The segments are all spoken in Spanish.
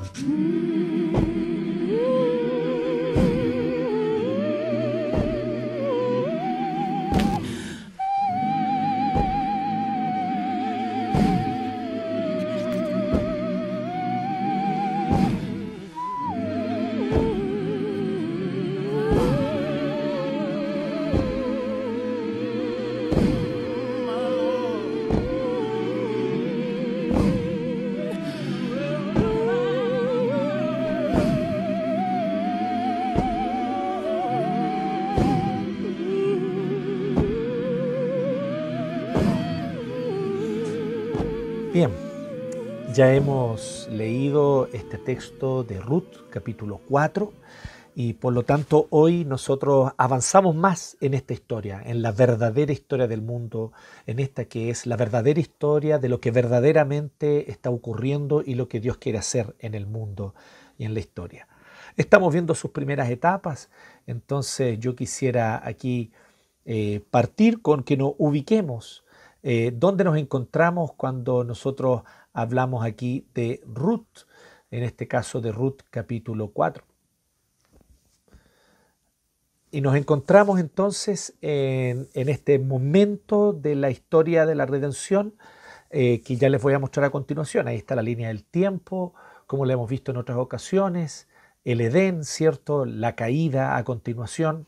Bien, ya hemos leído este texto de Ruth, capítulo 4, y por lo tanto hoy nosotros avanzamos más en esta historia, en la verdadera historia del mundo, en esta que es la verdadera historia de lo que verdaderamente está ocurriendo y lo que Dios quiere hacer en el mundo y en la historia. Estamos viendo sus primeras etapas, entonces yo quisiera aquí eh, partir con que nos ubiquemos eh, ¿Dónde nos encontramos cuando nosotros hablamos aquí de Ruth? En este caso de Ruth capítulo 4. Y nos encontramos entonces en, este momento de la historia de la redención eh, que ya les voy a mostrar a continuación. Ahí está la línea del tiempo, como lo hemos visto en otras ocasiones, el Edén, ¿cierto? La caída a continuación,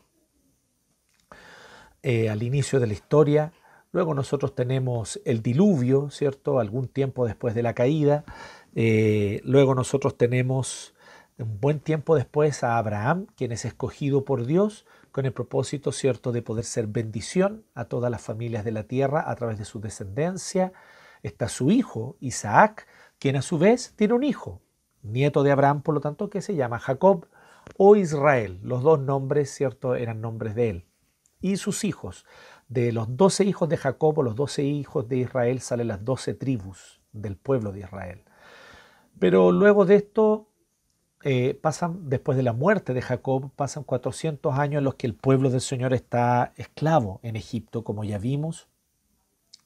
eh, al inicio de la historia, Luego nosotros tenemos el diluvio, ¿cierto? Algún tiempo después de la caída. Eh, luego nosotros tenemos un buen tiempo después a Abraham, quien es escogido por Dios con el propósito, ¿cierto?, de poder ser bendición a todas las familias de la tierra a través de su descendencia. Está su hijo, Isaac, quien a su vez tiene un hijo, nieto de Abraham, por lo tanto, que se llama Jacob o Israel. Los dos nombres, ¿cierto?, eran nombres de él. Y sus hijos, de los doce hijos de Jacob o los doce hijos de Israel salen las doce tribus del pueblo de Israel. Pero luego de esto eh, pasan, después de la muerte de Jacob, pasan 400 años en los que el pueblo del Señor está esclavo en Egipto, como ya vimos.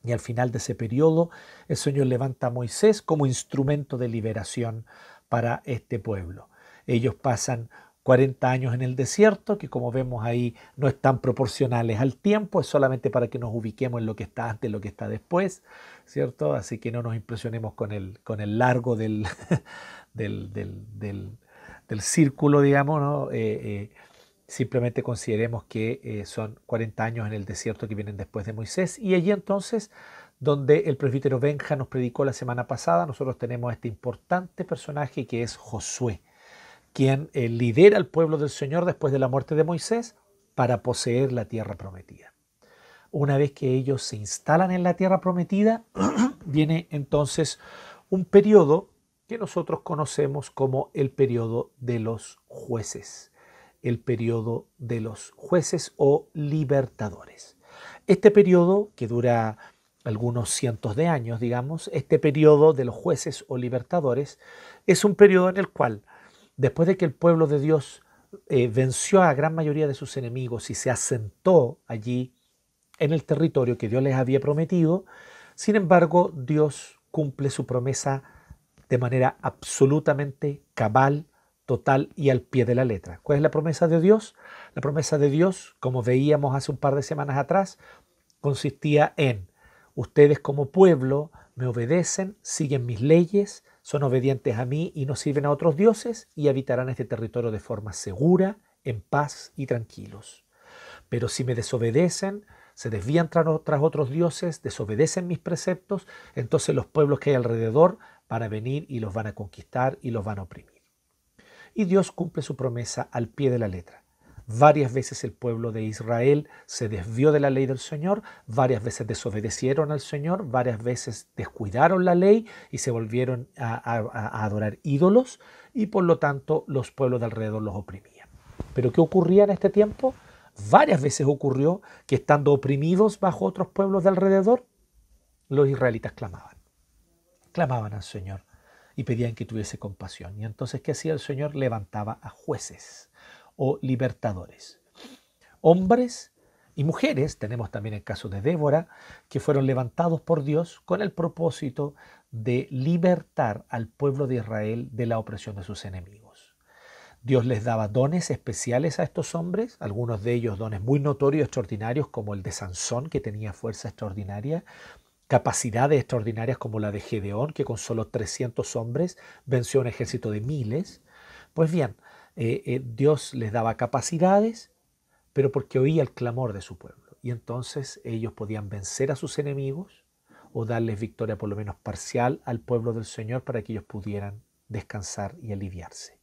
Y al final de ese periodo, el Señor levanta a Moisés como instrumento de liberación para este pueblo. Ellos pasan 40 años en el desierto, que como vemos ahí no están proporcionales al tiempo, es solamente para que nos ubiquemos en lo que está antes lo que está después, ¿cierto? Así que no nos impresionemos con el, con el largo del, del, del, círculo, digamos, ¿no? Eh, eh, simplemente consideremos que eh, son 40 años en el desierto que vienen después de Moisés y allí entonces donde el presbítero Benja nos predicó la semana pasada, nosotros tenemos este importante personaje que es Josué quien eh, lidera al pueblo del Señor después de la muerte de Moisés para poseer la tierra prometida. Una vez que ellos se instalan en la tierra prometida, viene entonces un periodo que nosotros conocemos como el periodo de los jueces, el periodo de los jueces o libertadores. Este periodo, que dura algunos cientos de años, digamos, este periodo de los jueces o libertadores, es un periodo en el cual después de que el pueblo de Dios eh, venció a la gran mayoría de sus enemigos y se asentó allí en el territorio que Dios les había prometido, sin embargo Dios cumple su promesa de manera absolutamente cabal, total y al pie de la letra. ¿Cuál es la promesa de Dios? La promesa de Dios, como veíamos hace un par de semanas atrás, consistía en ustedes como pueblo me obedecen, siguen mis leyes, son obedientes a mí y no sirven a otros dioses y habitarán este territorio de forma segura, en paz y tranquilos. Pero si me desobedecen, se desvían tras, otros dioses, desobedecen mis preceptos, entonces los pueblos que hay alrededor van a venir y los van a conquistar y los van a oprimir. Y Dios cumple su promesa al pie de la letra. Varias veces el pueblo de Israel se desvió de la ley del Señor, varias veces desobedecieron al Señor, varias veces descuidaron la ley y se volvieron a, adorar ídolos y por lo tanto los pueblos de alrededor los oprimían. Pero ¿qué ocurría en este tiempo? Varias veces ocurrió que estando oprimidos bajo otros pueblos de alrededor, los israelitas clamaban. Clamaban al Señor y pedían que tuviese compasión. Y entonces, ¿qué hacía el Señor? Levantaba a jueces o libertadores. Hombres y mujeres, tenemos también el caso de Débora, que fueron levantados por Dios con el propósito de libertar al pueblo de Israel de la opresión de sus enemigos. Dios les daba dones especiales a estos hombres, algunos de ellos dones muy notorios, extraordinarios, como el de Sansón, que tenía fuerza extraordinaria, capacidades extraordinarias como la de Gedeón, que con solo 300 hombres venció un ejército de miles. Pues bien, eh, eh, Dios les daba capacidades, pero porque oía el clamor de su pueblo. Y entonces ellos podían vencer a sus enemigos o darles victoria por lo menos parcial al pueblo del Señor para que ellos pudieran descansar y aliviarse.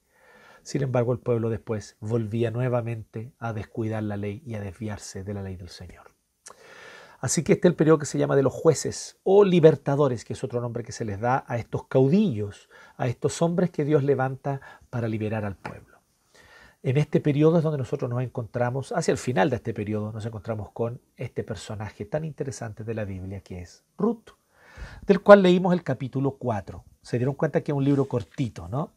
Sin embargo, el pueblo después volvía nuevamente a descuidar la ley y a desviarse de la ley del Señor. Así que este es el periodo que se llama de los jueces o libertadores, que es otro nombre que se les da a estos caudillos, a estos hombres que Dios levanta para liberar al pueblo. En este periodo es donde nosotros nos encontramos, hacia el final de este periodo, nos encontramos con este personaje tan interesante de la Biblia que es Ruth, del cual leímos el capítulo 4. Se dieron cuenta que es un libro cortito, ¿no?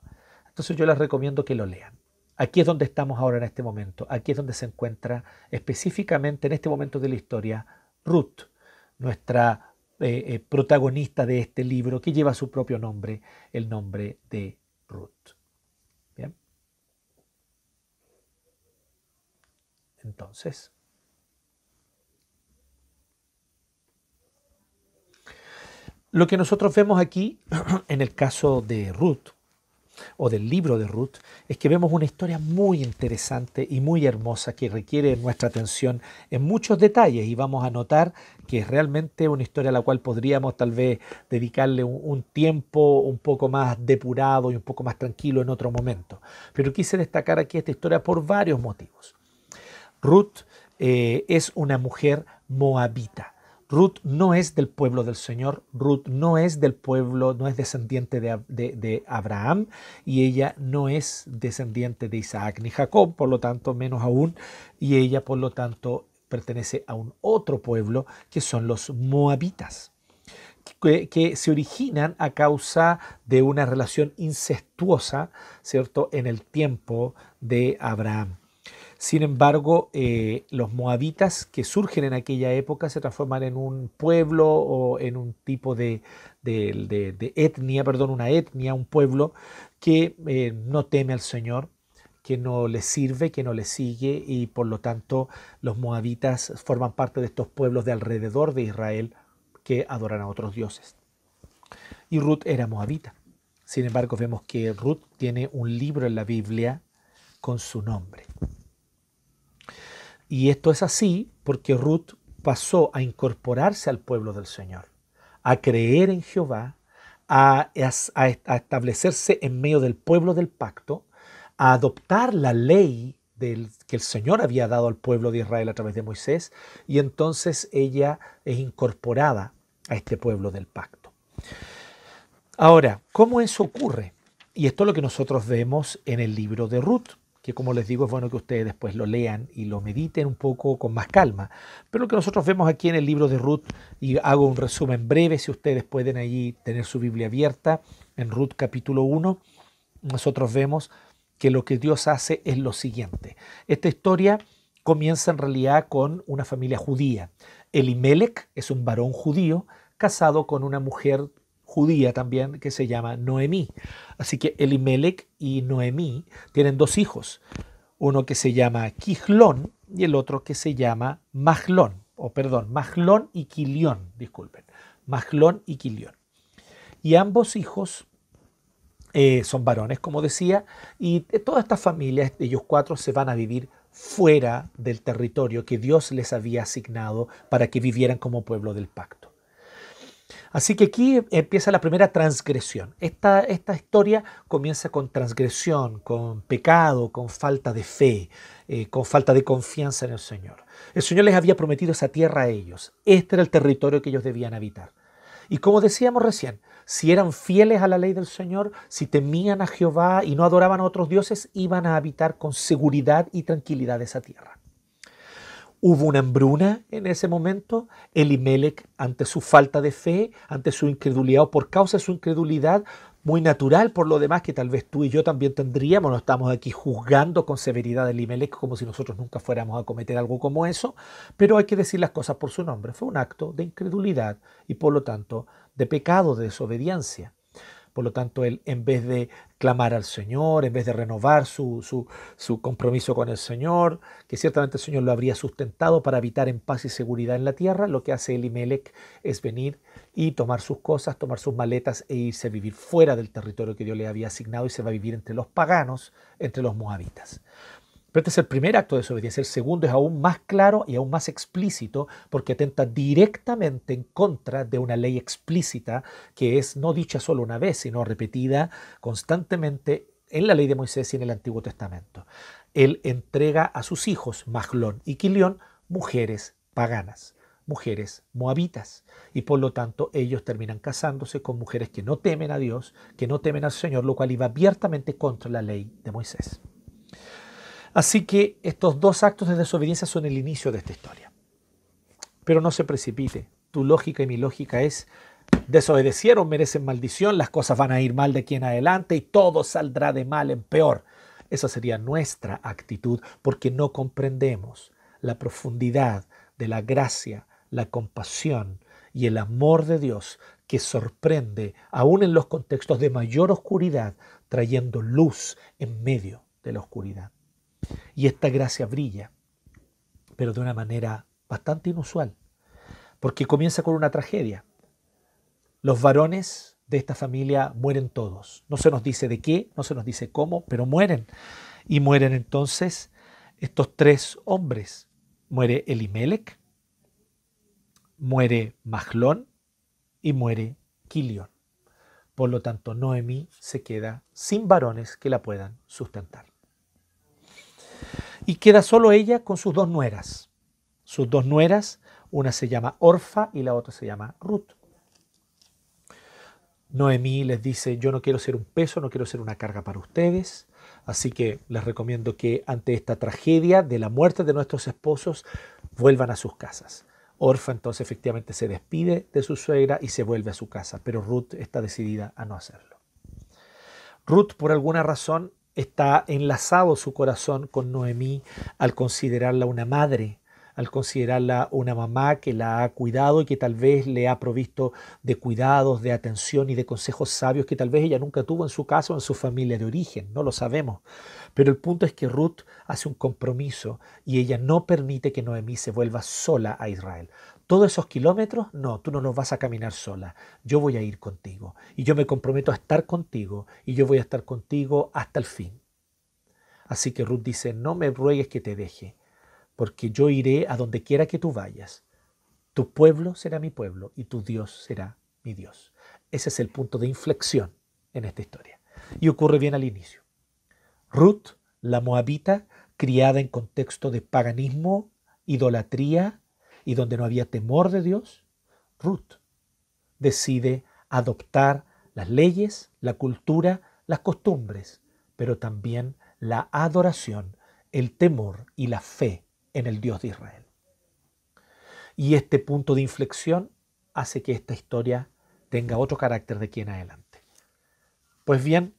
Entonces yo les recomiendo que lo lean. Aquí es donde estamos ahora en este momento. Aquí es donde se encuentra específicamente en este momento de la historia Ruth, nuestra eh, eh, protagonista de este libro que lleva su propio nombre, el nombre de Ruth. Bien. Entonces, lo que nosotros vemos aquí en el caso de Ruth o del libro de Ruth es que vemos una historia muy interesante y muy hermosa que requiere nuestra atención en muchos detalles y vamos a notar que es realmente una historia a la cual podríamos tal vez dedicarle un, tiempo un poco más depurado y un poco más tranquilo en otro momento. Pero quise destacar aquí esta historia por varios motivos. Ruth eh, es una mujer moabita. Ruth no es del pueblo del Señor, Ruth no es del pueblo, no es descendiente de, Abraham y ella no es descendiente de Isaac ni Jacob, por lo tanto menos aún, y ella por lo tanto pertenece a un otro pueblo que son los moabitas. Que, que, se originan a causa de una relación incestuosa, ¿cierto?, en el tiempo de Abraham. Sin embargo, eh, los moabitas que surgen en aquella época se transforman en un pueblo o en un tipo de, etnia, perdón, una etnia, un pueblo que eh, no teme al Señor, que no le sirve, que no le sigue y por lo tanto los moabitas forman parte de estos pueblos de alrededor de Israel que adoran a otros dioses. Y Ruth era moabita. Sin embargo, vemos que Ruth tiene un libro en la Biblia con su nombre. Y esto es así porque Ruth pasó a incorporarse al pueblo del Señor, a creer en Jehová, a, establecerse en medio del pueblo del pacto, a adoptar la ley que el Señor había dado al pueblo de Israel a través de Moisés, y entonces ella es incorporada a este pueblo del pacto. Ahora, ¿cómo eso ocurre? Y esto es lo que nosotros vemos en el libro de Ruth que como les digo es bueno que ustedes después lo lean y lo mediten un poco con más calma. Pero lo que nosotros vemos aquí en el libro de Ruth, y hago un resumen breve si ustedes pueden allí tener su Biblia abierta, en Ruth capítulo 1, nosotros vemos que lo que Dios hace es lo siguiente. Esta historia comienza en realidad con una familia judía. Elimelech es un varón judío casado con una mujer judía también que se llama Noemí. Así que Elimelech y Noemí tienen dos hijos, uno que se llama Quijlón y el otro que se llama Maglón, o perdón, Maglón y Quilión, disculpen, Maglón y Quilión. Y ambos hijos eh, son varones, como decía, y toda esta familia, ellos cuatro, se van a vivir fuera del territorio que Dios les había asignado para que vivieran como pueblo del pacto. Así que aquí empieza la primera transgresión. Esta, historia comienza con transgresión, con pecado, con falta de fe, eh, con falta de confianza en el Señor. El Señor les había prometido esa tierra a ellos. Este era el territorio que ellos debían habitar. Y como decíamos recién, si eran fieles a la ley del Señor, si temían a Jehová y no adoraban a otros dioses, iban a habitar con seguridad y tranquilidad esa tierra. Hubo una hambruna en ese momento. Elimelech, ante su falta de fe, ante su incredulidad o por causa de su incredulidad, muy natural por lo demás que tal vez tú y yo también tendríamos. No estamos aquí juzgando con severidad a Elimelech como si nosotros nunca fuéramos a cometer algo como eso, pero hay que decir las cosas por su nombre. Fue un acto de incredulidad y por lo tanto de pecado, de desobediencia. Por lo tanto, él en vez de clamar al Señor, en vez de renovar su, su, compromiso con el Señor, que ciertamente el Señor lo habría sustentado para habitar en paz y seguridad en la tierra, lo que hace Elimelech es venir y tomar sus cosas, tomar sus maletas e irse a vivir fuera del territorio que Dios le había asignado y se va a vivir entre los paganos, entre los moabitas. Pero este es el primer acto de desobediencia. El segundo es aún más claro y aún más explícito porque atenta directamente en contra de una ley explícita que es no dicha solo una vez, sino repetida constantemente en la ley de Moisés y en el Antiguo Testamento. Él entrega a sus hijos, Maglón y Quilión, mujeres paganas, mujeres moabitas, y por lo tanto ellos terminan casándose con mujeres que no temen a Dios, que no temen al Señor, lo cual iba abiertamente contra la ley de Moisés. Así que estos dos actos de desobediencia son el inicio de esta historia. Pero no se precipite. Tu lógica y mi lógica es, desobedecieron, merecen maldición, las cosas van a ir mal de aquí en adelante y todo saldrá de mal en peor. Esa sería nuestra actitud porque no comprendemos la profundidad de la gracia, la compasión y el amor de Dios que sorprende aún en los contextos de mayor oscuridad, trayendo luz en medio de la oscuridad. Y esta gracia brilla, pero de una manera bastante inusual, porque comienza con una tragedia. Los varones de esta familia mueren todos. No se nos dice de qué, no se nos dice cómo, pero mueren. Y mueren entonces estos tres hombres. Muere Elimelech, muere Maglón y muere Quilión. Por lo tanto, Noemí se queda sin varones que la puedan sustentar. Y queda solo ella con sus dos nueras. Sus dos nueras, una se llama Orfa y la otra se llama Ruth. Noemí les dice, yo no quiero ser un peso, no quiero ser una carga para ustedes, así que les recomiendo que ante esta tragedia de la muerte de nuestros esposos vuelvan a sus casas. Orfa entonces efectivamente se despide de su suegra y se vuelve a su casa, pero Ruth está decidida a no hacerlo. Ruth por alguna razón está enlazado su corazón con Noemí al considerarla una madre, al considerarla una mamá que la ha cuidado y que tal vez le ha provisto de cuidados, de atención y de consejos sabios que tal vez ella nunca tuvo en su casa o en su familia de origen, no lo sabemos. Pero el punto es que Ruth hace un compromiso y ella no permite que Noemí se vuelva sola a Israel. Todos esos kilómetros, no, tú no los vas a caminar sola. Yo voy a ir contigo. Y yo me comprometo a estar contigo. Y yo voy a estar contigo hasta el fin. Así que Ruth dice, no me ruegues que te deje, porque yo iré a donde quiera que tú vayas. Tu pueblo será mi pueblo y tu Dios será mi Dios. Ese es el punto de inflexión en esta historia. Y ocurre bien al inicio. Ruth, la moabita, criada en contexto de paganismo, idolatría, y donde no había temor de Dios, Ruth decide adoptar las leyes, la cultura, las costumbres, pero también la adoración, el temor y la fe en el Dios de Israel. Y este punto de inflexión hace que esta historia tenga otro carácter de aquí en adelante. Pues bien,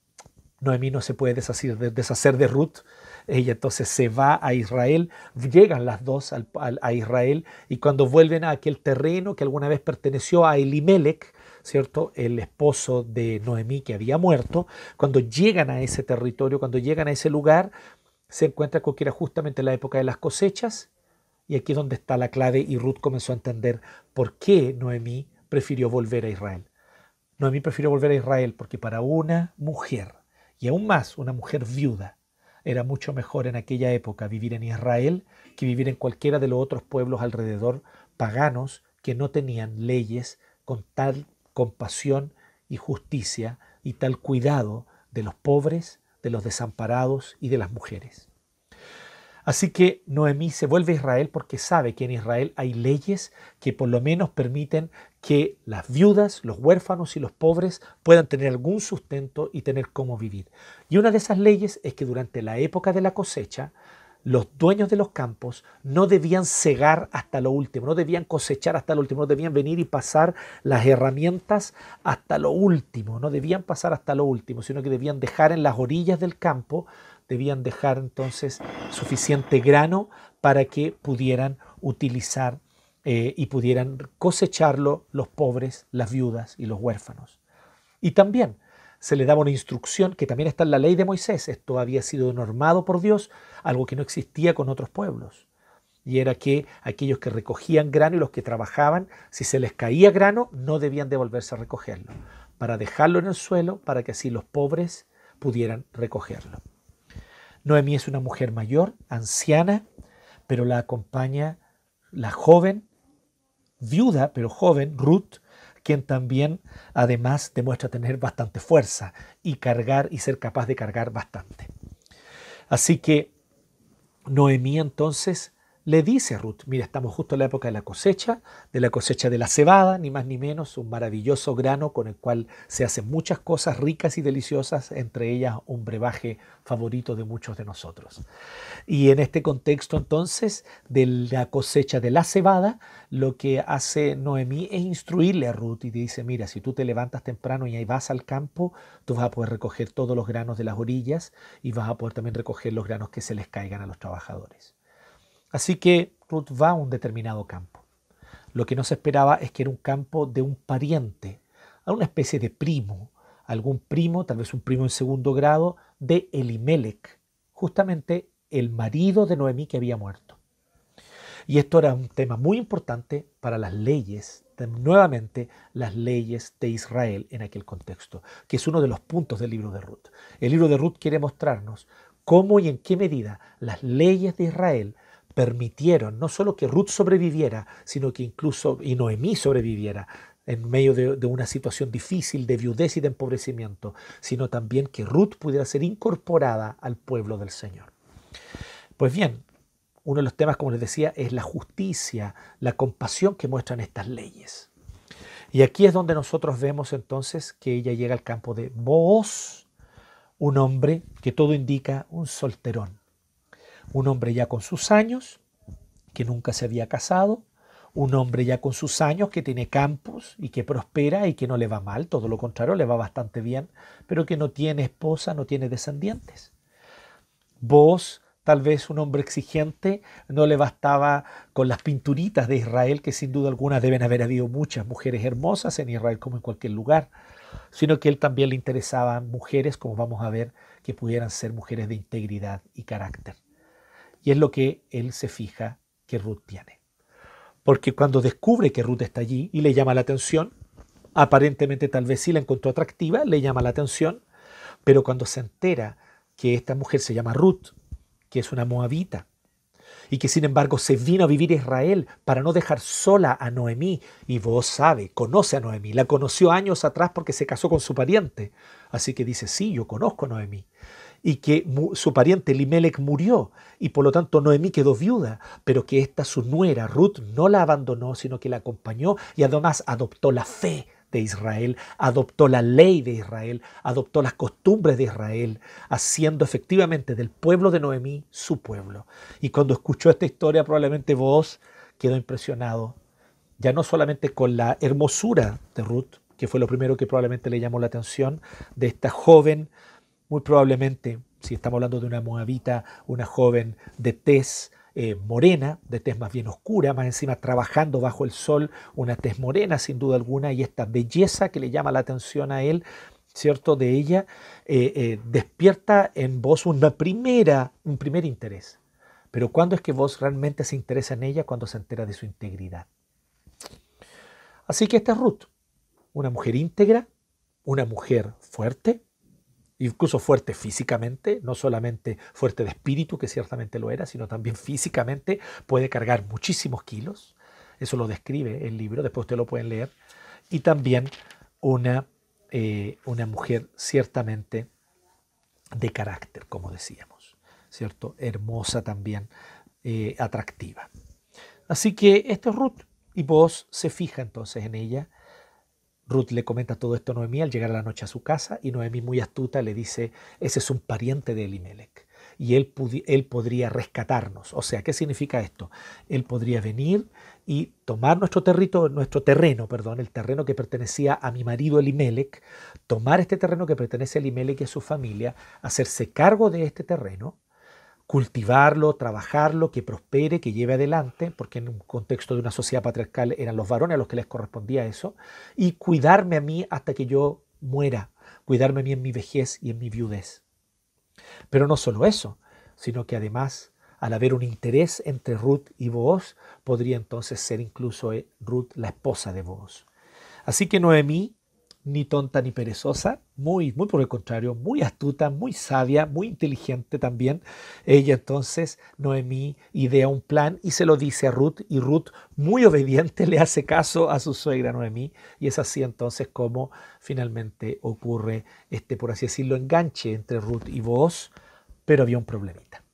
Noemí no se puede deshacer de, Ruth ella entonces se va a Israel, llegan las dos a Israel y cuando vuelven a aquel terreno que alguna vez perteneció a Elimelech, ¿cierto? El esposo de Noemí que había muerto, cuando llegan a ese territorio, cuando llegan a ese lugar, se encuentra con que era justamente la época de las cosechas y aquí es donde está la clave y Ruth comenzó a entender por qué Noemí prefirió volver a Israel. Noemí prefirió volver a Israel porque para una mujer, y aún más una mujer viuda, era mucho mejor en aquella época vivir en Israel que vivir en cualquiera de los otros pueblos alrededor paganos que no tenían leyes con tal compasión y justicia y tal cuidado de los pobres, de los desamparados y de las mujeres. Así que Noemí se vuelve a Israel porque sabe que en Israel hay leyes que por lo menos permiten que las viudas, los huérfanos y los pobres puedan tener algún sustento y tener cómo vivir. Y una de esas leyes es que durante la época de la cosecha, los dueños de los campos no debían cegar hasta lo último, no debían cosechar hasta lo último, no debían venir y pasar las herramientas hasta lo último, no debían pasar hasta lo último, sino que debían dejar en las orillas del campo, debían dejar entonces suficiente grano para que pudieran utilizar eh, y pudieran cosecharlo los pobres, las viudas y los huérfanos. Y también se le daba una instrucción que también está en la ley de Moisés. Esto había sido normado por Dios, algo que no existía con otros pueblos. Y era que aquellos que recogían grano y los que trabajaban, si se les caía grano, no debían devolverse a recogerlo, para dejarlo en el suelo, para que así los pobres pudieran recogerlo. Noemí es una mujer mayor, anciana, pero la acompaña la joven, viuda, pero joven, Ruth, quien también además demuestra tener bastante fuerza y cargar y ser capaz de cargar bastante. Así que Noemí entonces le dice a Ruth, mira, estamos justo en la época de la cosecha, de la cosecha de la cebada, ni más ni menos, un maravilloso grano con el cual se hacen muchas cosas ricas y deliciosas, entre ellas un brebaje favorito de muchos de nosotros. Y en este contexto entonces de la cosecha de la cebada, lo que hace Noemí es instruirle a Ruth y dice, mira, si tú te levantas temprano y ahí vas al campo, tú vas a poder recoger todos los granos de las orillas y vas a poder también recoger los granos que se les caigan a los trabajadores. Así que Ruth va a un determinado campo. Lo que no se esperaba es que era un campo de un pariente, a una especie de primo, algún primo, tal vez un primo en segundo grado, de Elimelech, justamente el marido de Noemí que había muerto. Y esto era un tema muy importante para las leyes, nuevamente las leyes de Israel en aquel contexto, que es uno de los puntos del libro de Ruth. El libro de Ruth quiere mostrarnos cómo y en qué medida las leyes de Israel permitieron no solo que Ruth sobreviviera, sino que incluso y Noemí sobreviviera en medio de, de, una situación difícil de viudez y de empobrecimiento, sino también que Ruth pudiera ser incorporada al pueblo del Señor. Pues bien, uno de los temas, como les decía, es la justicia, la compasión que muestran estas leyes. Y aquí es donde nosotros vemos entonces que ella llega al campo de Boaz, un hombre que todo indica un solterón, un hombre ya con sus años, que nunca se había casado, un hombre ya con sus años que tiene campos y que prospera y que no le va mal, todo lo contrario, le va bastante bien, pero que no tiene esposa, no tiene descendientes. Vos, tal vez un hombre exigente, no le bastaba con las pinturitas de Israel, que sin duda alguna deben haber habido muchas mujeres hermosas en Israel como en cualquier lugar, sino que él también le interesaban mujeres, como vamos a ver, que pudieran ser mujeres de integridad y carácter. Es lo que él se fija que Ruth tiene. Porque cuando descubre que Ruth está allí y le llama la atención, aparentemente tal vez sí la encontró atractiva, le llama la atención, pero cuando se entera que esta mujer se llama Ruth, que es una moabita, y que sin embargo se vino a vivir a Israel para no dejar sola a Noemí. Y vos sabe, conoce a Noemí, la conoció años atrás porque se casó con su pariente. Así que dice, sí, yo conozco a Noemí y que su pariente Limelech murió y por lo tanto Noemí quedó viuda, pero que esta su nuera Ruth no la abandonó, sino que la acompañó y además adoptó la fe de Israel, adoptó la ley de Israel, adoptó las costumbres de Israel, haciendo efectivamente del pueblo de Noemí su pueblo. Y cuando escuchó esta historia probablemente vos quedó impresionado, ya no solamente con la hermosura de Ruth, que fue lo primero que probablemente le llamó la atención de esta joven muy probablemente, si estamos hablando de una moabita, una joven de tez eh, morena, de tez más bien oscura, más encima trabajando bajo el sol, una tez morena sin duda alguna, y esta belleza que le llama la atención a él, ¿cierto? De ella, eh, eh, despierta en vos una primera, un primer interés. Pero ¿cuándo es que vos realmente se interesa en ella? Cuando se entera de su integridad. Así que esta es Ruth, una mujer íntegra, una mujer fuerte, incluso fuerte físicamente, no solamente fuerte de espíritu, que ciertamente lo era, sino también físicamente, puede cargar muchísimos kilos, eso lo describe el libro, después ustedes lo pueden leer, y también una, eh, una mujer ciertamente de carácter, como decíamos, ¿cierto? Hermosa también, eh, atractiva. Así que esto es Ruth, y vos se fija entonces en ella Ruth le comenta todo esto a Noemí al llegar la noche a su casa y Noemí muy astuta le dice, ese es un pariente de Elimelech. y él, él podría rescatarnos. O sea, ¿qué significa esto? Él podría venir y tomar nuestro, territorio, nuestro terreno, perdón, el terreno que pertenecía a mi marido Elimelech, tomar este terreno que pertenece a Elimelech y a su familia, hacerse cargo de este terreno, cultivarlo, trabajarlo, que prospere, que lleve adelante, porque en un contexto de una sociedad patriarcal eran los varones a los que les correspondía eso, y cuidarme a mí hasta que yo muera, cuidarme a mí en mi vejez y en mi viudez. Pero no solo eso, sino que además, al haber un interés entre Ruth y Boaz, podría entonces ser incluso eh, Ruth la esposa de Boaz. Así que Noemí ni tonta ni perezosa, muy, muy por el contrario, muy astuta, muy sabia, muy inteligente también. Ella entonces, Noemí, idea un plan y se lo dice a Ruth y Ruth, muy obediente, le hace caso a su suegra Noemí y es así entonces como finalmente ocurre este, por así decirlo, enganche entre Ruth y vos, pero había un problemita.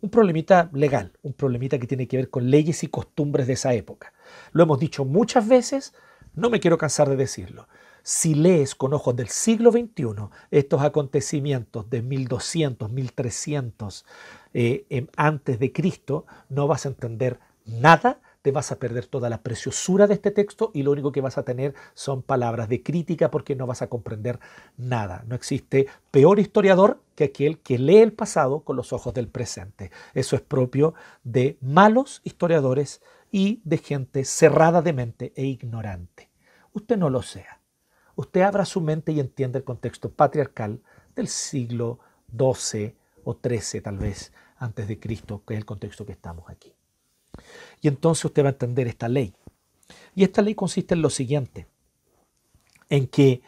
Un problemita legal, un problemita que tiene que ver con leyes y costumbres de esa época. Lo hemos dicho muchas veces, no me quiero cansar de decirlo si lees con ojos del siglo XXI estos acontecimientos de 1200, 1300 eh, antes de Cristo, no vas a entender nada, te vas a perder toda la preciosura de este texto y lo único que vas a tener son palabras de crítica porque no vas a comprender nada. No existe peor historiador que aquel que lee el pasado con los ojos del presente. Eso es propio de malos historiadores y de gente cerrada de mente e ignorante. Usted no lo sea usted abra su mente y entienda el contexto patriarcal del siglo XII o XIII tal vez antes de Cristo, que es el contexto que estamos aquí. Y entonces usted va a entender esta ley. Y esta ley consiste en lo siguiente, en que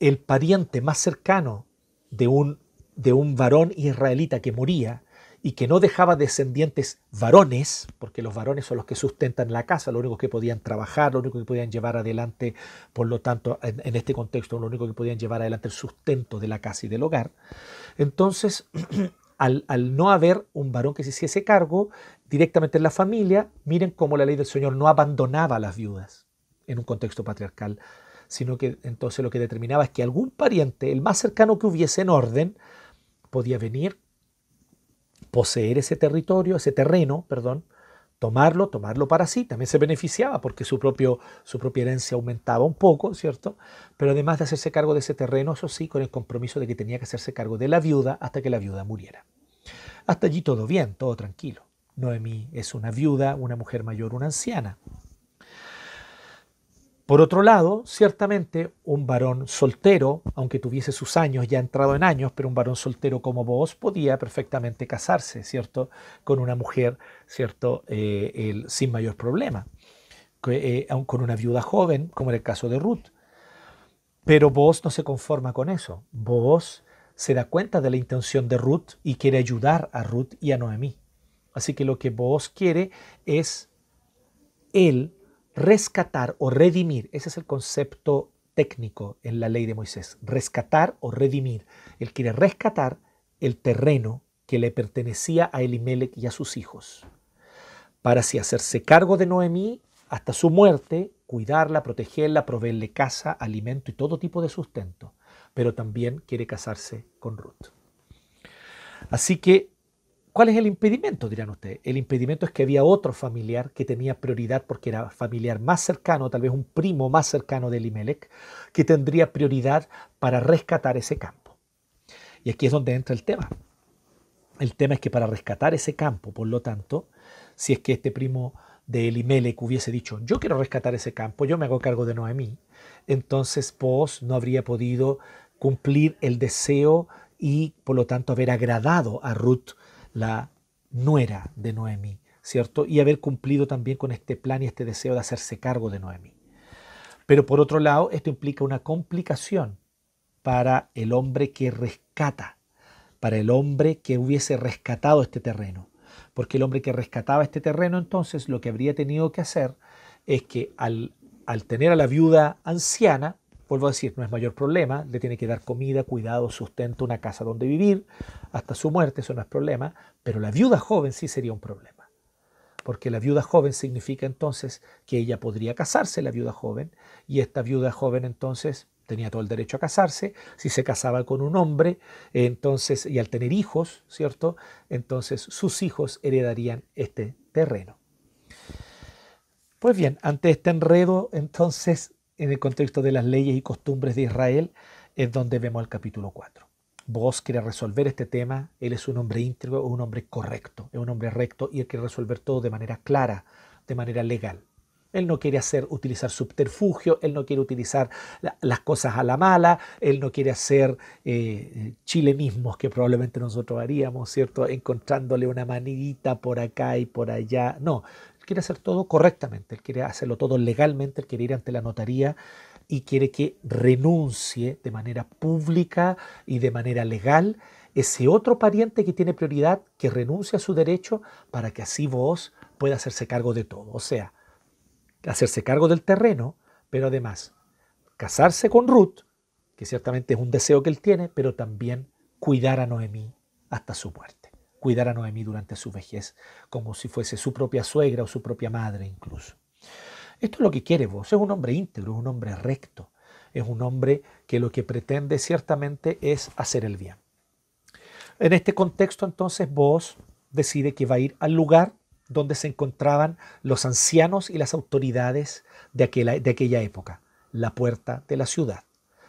el pariente más cercano de un, de un varón israelita que moría y que no dejaba descendientes varones, porque los varones son los que sustentan la casa, lo único que podían trabajar, lo único que podían llevar adelante, por lo tanto, en, este contexto, lo único que podían llevar adelante el sustento de la casa y del hogar. Entonces, al, al, no haber un varón que se hiciese cargo directamente en la familia, miren cómo la ley del Señor no abandonaba a las viudas en un contexto patriarcal, sino que entonces lo que determinaba es que algún pariente, el más cercano que hubiese en orden, podía venir poseer ese territorio, ese terreno, perdón, tomarlo, tomarlo para sí, también se beneficiaba porque su, propio, su propia herencia aumentaba un poco, ¿cierto? Pero además de hacerse cargo de ese terreno, eso sí, con el compromiso de que tenía que hacerse cargo de la viuda hasta que la viuda muriera. Hasta allí todo bien, todo tranquilo. Noemí es una viuda, una mujer mayor, una anciana. Por otro lado, ciertamente un varón soltero, aunque tuviese sus años ya entrado en años, pero un varón soltero como vos podía perfectamente casarse, ¿cierto? Con una mujer, ¿cierto? Eh, sin mayor problema. Eh, con una viuda joven, como en el caso de Ruth. Pero vos no se conforma con eso. Vos se da cuenta de la intención de Ruth y quiere ayudar a Ruth y a Noemí. Así que lo que vos quiere es él rescatar o redimir, ese es el concepto técnico en la ley de Moisés, rescatar o redimir. Él quiere rescatar el terreno que le pertenecía a Elimelech y a sus hijos, para así hacerse cargo de Noemí hasta su muerte, cuidarla, protegerla, proveerle casa, alimento y todo tipo de sustento, pero también quiere casarse con Ruth. Así que ¿Cuál es el impedimento? Dirán ustedes. El impedimento es que había otro familiar que tenía prioridad porque era familiar más cercano, tal vez un primo más cercano de Elimelech, que tendría prioridad para rescatar ese campo. Y aquí es donde entra el tema. El tema es que para rescatar ese campo, por lo tanto, si es que este primo de Elimelech hubiese dicho, yo quiero rescatar ese campo, yo me hago cargo de Noemí, entonces Pos no habría podido cumplir el deseo y por lo tanto haber agradado a Ruth la nuera de Noemi, ¿cierto? Y haber cumplido también con este plan y este deseo de hacerse cargo de Noemi. Pero por otro lado, esto implica una complicación para el hombre que rescata, para el hombre que hubiese rescatado este terreno. Porque el hombre que rescataba este terreno entonces lo que habría tenido que hacer es que al, al tener a la viuda anciana, Vuelvo a decir, no es mayor problema, le tiene que dar comida, cuidado, sustento, una casa donde vivir, hasta su muerte, eso no es problema, pero la viuda joven sí sería un problema. Porque la viuda joven significa entonces que ella podría casarse, la viuda joven, y esta viuda joven entonces tenía todo el derecho a casarse, si se casaba con un hombre, entonces, y al tener hijos, ¿cierto? Entonces sus hijos heredarían este terreno. Pues bien, ante este enredo, entonces, en el contexto de las leyes y costumbres de Israel, es donde vemos el capítulo 4. Vos quiere resolver este tema, él es un hombre íntegro, un hombre correcto, es un hombre recto y él quiere resolver todo de manera clara, de manera legal. Él no quiere hacer, utilizar subterfugio, él no quiere utilizar las cosas a la mala, él no quiere hacer eh, chilenismos que probablemente nosotros haríamos, ¿cierto? Encontrándole una maniguita por acá y por allá. No, quiere hacer todo correctamente, él quiere hacerlo todo legalmente, él quiere ir ante la notaría y quiere que renuncie de manera pública y de manera legal ese otro pariente que tiene prioridad, que renuncie a su derecho para que así vos pueda hacerse cargo de todo. O sea, hacerse cargo del terreno, pero además casarse con Ruth, que ciertamente es un deseo que él tiene, pero también cuidar a Noemí hasta su muerte, cuidar a Noemí durante su vejez, como si fuese su propia suegra o su propia madre incluso. Esto es lo que quiere vos, es un hombre íntegro, es un hombre recto, es un hombre que lo que pretende ciertamente es hacer el bien. En este contexto entonces vos decide que va a ir al lugar donde se encontraban los ancianos y las autoridades de aquella, de aquella época, la puerta de la ciudad.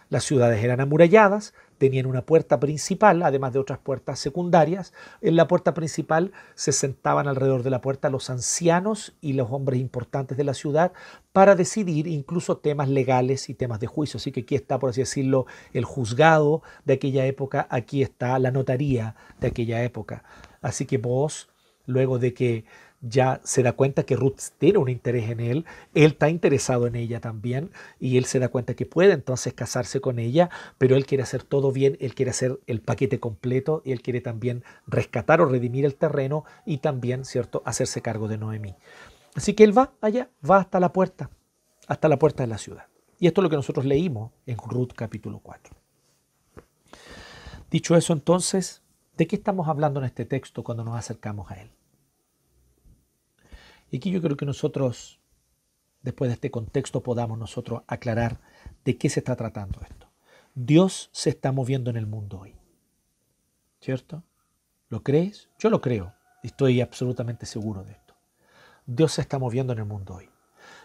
Las ciudades eran amuralladas, tenían una puerta principal, además de otras puertas secundarias. En la puerta principal se sentaban alrededor de la puerta los ancianos y los hombres importantes de la ciudad para decidir incluso temas legales y temas de juicio. Así que aquí está, por así decirlo, el juzgado de aquella época, aquí está la notaría de aquella época. Así que vos, luego de que ya se da cuenta que Ruth tiene un interés en él, él está interesado en ella también y él se da cuenta que puede entonces casarse con ella, pero él quiere hacer todo bien, él quiere hacer el paquete completo y él quiere también rescatar o redimir el terreno y también, ¿cierto?, hacerse cargo de Noemí. Así que él va allá, va hasta la puerta, hasta la puerta de la ciudad. Y esto es lo que nosotros leímos en Ruth capítulo 4. Dicho eso entonces, ¿de qué estamos hablando en este texto cuando nos acercamos a él? Y aquí yo creo que nosotros, después de este contexto, podamos nosotros aclarar de qué se está tratando esto. Dios se está moviendo en el mundo hoy. ¿Cierto? ¿Lo crees? Yo lo creo. Estoy absolutamente seguro de esto. Dios se está moviendo en el mundo hoy.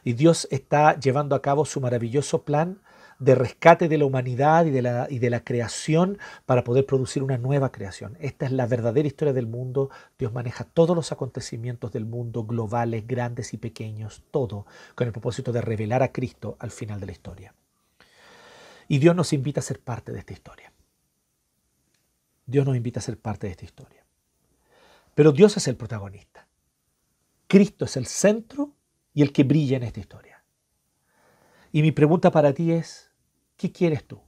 Y Dios está llevando a cabo su maravilloso plan de rescate de la humanidad y de la, y de la creación para poder producir una nueva creación. Esta es la verdadera historia del mundo. Dios maneja todos los acontecimientos del mundo, globales, grandes y pequeños, todo con el propósito de revelar a Cristo al final de la historia. Y Dios nos invita a ser parte de esta historia. Dios nos invita a ser parte de esta historia. Pero Dios es el protagonista. Cristo es el centro y el que brilla en esta historia. Y mi pregunta para ti es, ¿qué quieres tú?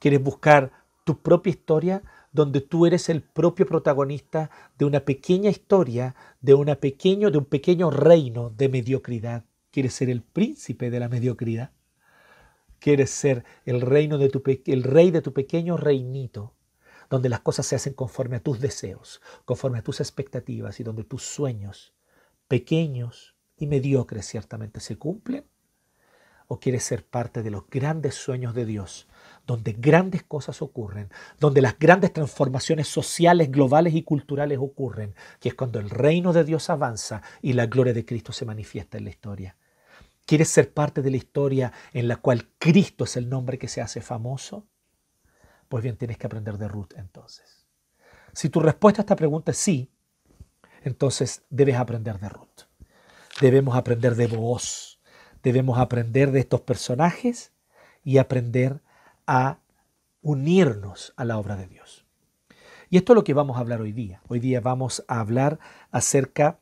¿Quieres buscar tu propia historia donde tú eres el propio protagonista de una pequeña historia, de, una pequeño, de un pequeño reino de mediocridad? ¿Quieres ser el príncipe de la mediocridad? ¿Quieres ser el, reino de tu, el rey de tu pequeño reinito, donde las cosas se hacen conforme a tus deseos, conforme a tus expectativas y donde tus sueños, pequeños y mediocres ciertamente, se cumplen? O quieres ser parte de los grandes sueños de Dios, donde grandes cosas ocurren, donde las grandes transformaciones sociales, globales y culturales ocurren, que es cuando el reino de Dios avanza y la gloria de Cristo se manifiesta en la historia. ¿Quieres ser parte de la historia en la cual Cristo es el nombre que se hace famoso? Pues bien, tienes que aprender de Ruth entonces. Si tu respuesta a esta pregunta es sí, entonces debes aprender de Ruth. Debemos aprender de vos Debemos aprender de estos personajes y aprender a unirnos a la obra de Dios. Y esto es lo que vamos a hablar hoy día. Hoy día vamos a hablar acerca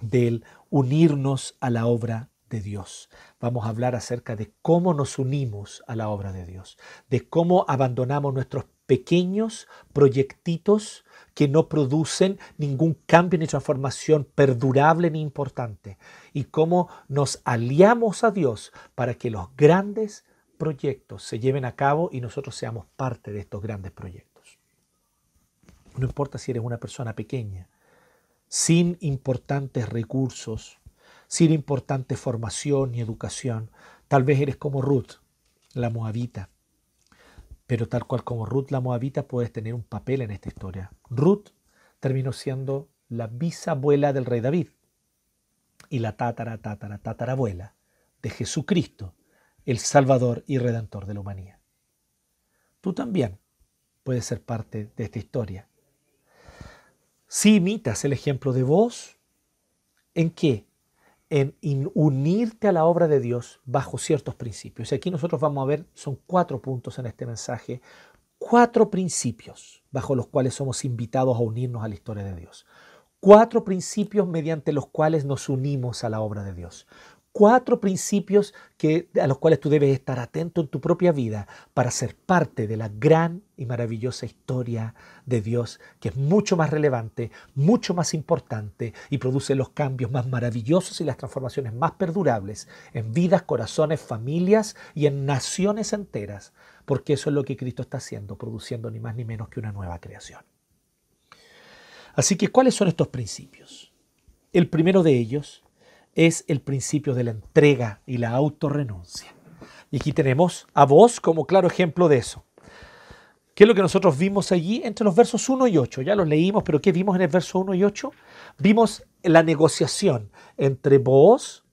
del unirnos a la obra de Dios. Vamos a hablar acerca de cómo nos unimos a la obra de Dios, de cómo abandonamos nuestros pequeños proyectitos que no producen ningún cambio ni transformación perdurable ni importante. Y cómo nos aliamos a Dios para que los grandes proyectos se lleven a cabo y nosotros seamos parte de estos grandes proyectos. No importa si eres una persona pequeña, sin importantes recursos, sin importante formación ni educación. Tal vez eres como Ruth, la moabita. Pero tal cual como Ruth la moabita puedes tener un papel en esta historia. Ruth terminó siendo la bisabuela del rey David y la tatara, tatara, tatarabuela de Jesucristo, el Salvador y Redentor de la humanidad. Tú también puedes ser parte de esta historia. Si imitas el ejemplo de vos, ¿en qué? En unirte a la obra de Dios bajo ciertos principios. Y aquí nosotros vamos a ver, son cuatro puntos en este mensaje, cuatro principios bajo los cuales somos invitados a unirnos a la historia de Dios. Cuatro principios mediante los cuales nos unimos a la obra de Dios cuatro principios que, a los cuales tú debes estar atento en tu propia vida para ser parte de la gran y maravillosa historia de Dios, que es mucho más relevante, mucho más importante y produce los cambios más maravillosos y las transformaciones más perdurables en vidas, corazones, familias y en naciones enteras, porque eso es lo que Cristo está haciendo, produciendo ni más ni menos que una nueva creación. Así que, ¿cuáles son estos principios? El primero de ellos es el principio de la entrega y la autorrenuncia. Y aquí tenemos a vos como claro ejemplo de eso. ¿Qué es lo que nosotros vimos allí entre los versos 1 y 8? Ya los leímos, pero ¿qué vimos en el verso 1 y 8? Vimos la negociación entre vos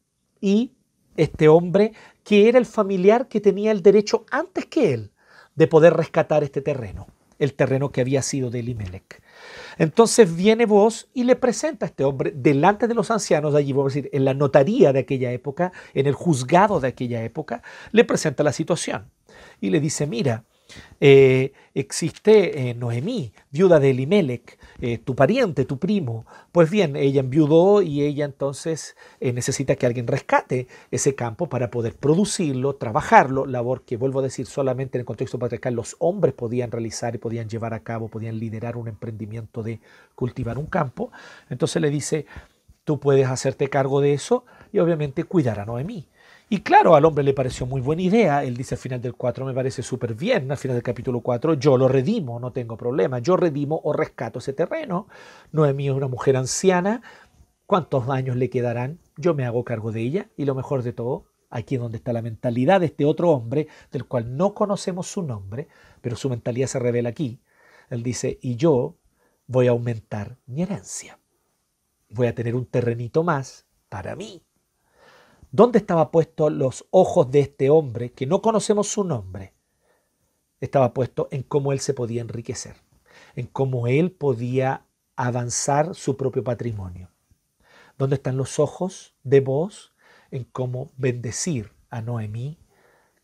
y este hombre que era el familiar que tenía el derecho antes que él de poder rescatar este terreno, el terreno que había sido de Elimelech. Entonces viene vos y le presenta a este hombre delante de los ancianos allí, vamos a decir, en la notaría de aquella época, en el juzgado de aquella época, le presenta la situación y le dice, mira, eh, existe eh, Noemí, viuda de Elimelech, eh, tu pariente, tu primo. Pues bien, ella enviudó y ella entonces necesita que alguien rescate ese campo para poder producirlo, trabajarlo, labor que, vuelvo a decir, solamente en el contexto patriarcal los hombres podían realizar y podían llevar a cabo, podían liderar un emprendimiento de cultivar un campo. Entonces le dice, tú puedes hacerte cargo de eso y obviamente cuidar a Noemí. Y claro, al hombre le pareció muy buena idea. Él dice al final del 4, me parece súper bien. Al final del capítulo 4, yo lo redimo, no tengo problema. Yo redimo o rescato ese terreno. Noemí es una mujer anciana. ¿Cuántos años le quedarán? Yo me hago cargo de ella. Y lo mejor de todo, aquí es donde está la mentalidad de este otro hombre, del cual no conocemos su nombre, pero su mentalidad se revela aquí. Él dice, y yo voy a aumentar mi herencia. Voy a tener un terrenito más para mí. ¿Dónde estaban puestos los ojos de este hombre, que no conocemos su nombre? Estaba puesto en cómo él se podía enriquecer, en cómo él podía avanzar su propio patrimonio. ¿Dónde están los ojos de vos? En cómo bendecir a Noemí,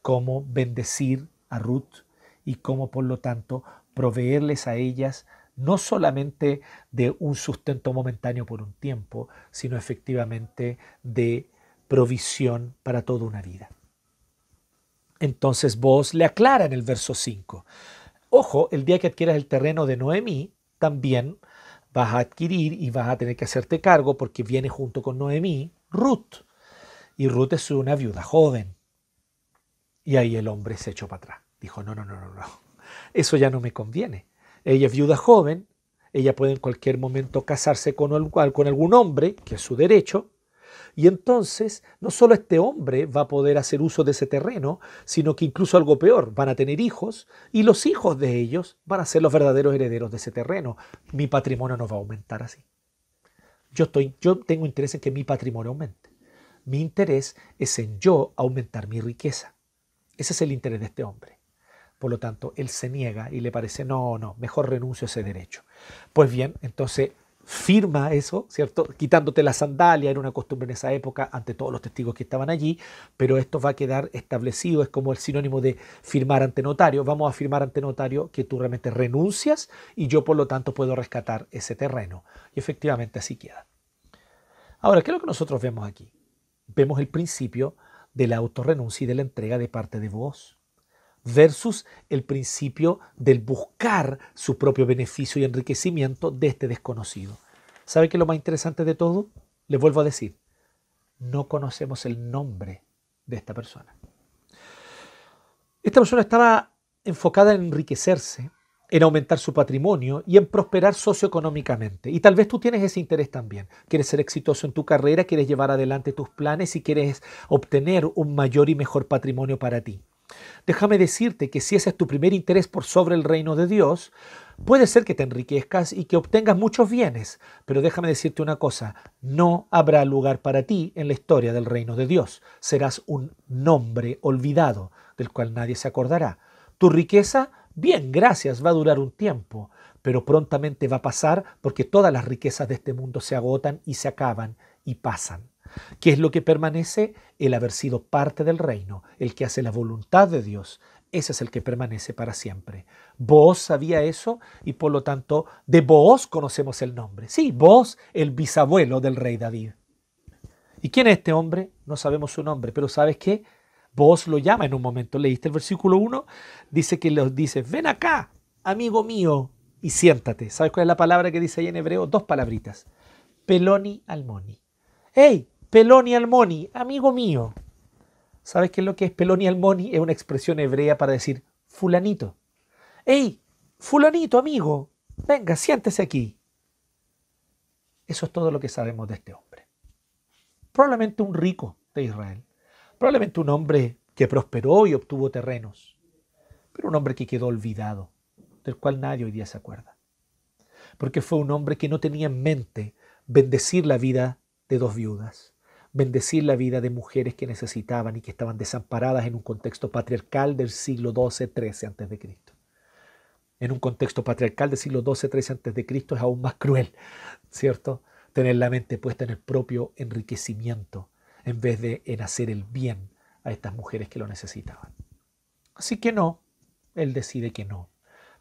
cómo bendecir a Ruth y cómo, por lo tanto, proveerles a ellas no solamente de un sustento momentáneo por un tiempo, sino efectivamente de provisión para toda una vida. Entonces vos le aclara en el verso 5. Ojo, el día que adquieras el terreno de Noemí, también vas a adquirir y vas a tener que hacerte cargo porque viene junto con Noemí Ruth. Y Ruth es una viuda joven. Y ahí el hombre se echó para atrás. Dijo, no, no, no, no, no. Eso ya no me conviene. Ella es viuda joven, ella puede en cualquier momento casarse con, con algún hombre, que es su derecho, y entonces no solo este hombre va a poder hacer uso de ese terreno, sino que incluso algo peor, van a tener hijos y los hijos de ellos van a ser los verdaderos herederos de ese terreno. Mi patrimonio no va a aumentar así. Yo, estoy, yo tengo interés en que mi patrimonio aumente. Mi interés es en yo aumentar mi riqueza. Ese es el interés de este hombre. Por lo tanto, él se niega y le parece, no, no, mejor renuncio a ese derecho. Pues bien, entonces firma eso, ¿cierto? Quitándote la sandalia, era una costumbre en esa época ante todos los testigos que estaban allí, pero esto va a quedar establecido, es como el sinónimo de firmar ante notario. Vamos a firmar ante notario que tú realmente renuncias y yo por lo tanto puedo rescatar ese terreno. Y efectivamente así queda. Ahora, ¿qué es lo que nosotros vemos aquí? Vemos el principio de la autorrenuncia y de la entrega de parte de vos versus el principio del buscar su propio beneficio y enriquecimiento de este desconocido. ¿Sabe qué es lo más interesante de todo? Le vuelvo a decir, no conocemos el nombre de esta persona. Esta persona estaba enfocada en enriquecerse, en aumentar su patrimonio y en prosperar socioeconómicamente. Y tal vez tú tienes ese interés también. Quieres ser exitoso en tu carrera, quieres llevar adelante tus planes y quieres obtener un mayor y mejor patrimonio para ti. Déjame decirte que si ese es tu primer interés por sobre el reino de Dios, puede ser que te enriquezcas y que obtengas muchos bienes, pero déjame decirte una cosa, no habrá lugar para ti en la historia del reino de Dios. Serás un nombre olvidado del cual nadie se acordará. Tu riqueza, bien, gracias, va a durar un tiempo, pero prontamente va a pasar porque todas las riquezas de este mundo se agotan y se acaban y pasan. ¿Qué es lo que permanece? El haber sido parte del reino, el que hace la voluntad de Dios. Ese es el que permanece para siempre. Vos sabía eso y por lo tanto de vos conocemos el nombre. Sí, vos, el bisabuelo del rey David. ¿Y quién es este hombre? No sabemos su nombre, pero ¿sabes qué? Vos lo llama en un momento. ¿Leíste el versículo 1? Dice que le dice, ven acá, amigo mío, y siéntate. ¿Sabes cuál es la palabra que dice ahí en hebreo? Dos palabritas. Peloni almoni. ¡Hey! Peloni Almoni, amigo mío. ¿Sabes qué es lo que es Peloni Almoni? Es una expresión hebrea para decir fulanito. ¡Ey! Fulanito, amigo. Venga, siéntese aquí. Eso es todo lo que sabemos de este hombre. Probablemente un rico de Israel. Probablemente un hombre que prosperó y obtuvo terrenos. Pero un hombre que quedó olvidado, del cual nadie hoy día se acuerda. Porque fue un hombre que no tenía en mente bendecir la vida de dos viudas bendecir la vida de mujeres que necesitaban y que estaban desamparadas en un contexto patriarcal del siglo XII-XIII a.C. En un contexto patriarcal del siglo XII-XIII a.C. es aún más cruel, ¿cierto? Tener la mente puesta en el propio enriquecimiento en vez de en hacer el bien a estas mujeres que lo necesitaban. Así que no, él decide que no,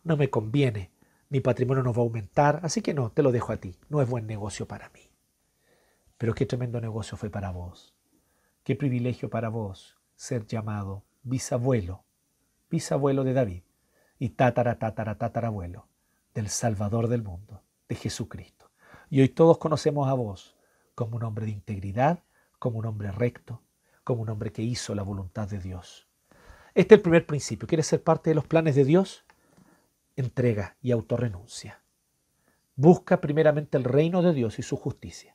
no me conviene, mi patrimonio no va a aumentar, así que no, te lo dejo a ti, no es buen negocio para mí. Pero qué tremendo negocio fue para vos. Qué privilegio para vos ser llamado bisabuelo, bisabuelo de David y tatara, tatara, tatarabuelo del Salvador del mundo, de Jesucristo. Y hoy todos conocemos a vos como un hombre de integridad, como un hombre recto, como un hombre que hizo la voluntad de Dios. Este es el primer principio. ¿Quieres ser parte de los planes de Dios? Entrega y autorrenuncia. Busca primeramente el reino de Dios y su justicia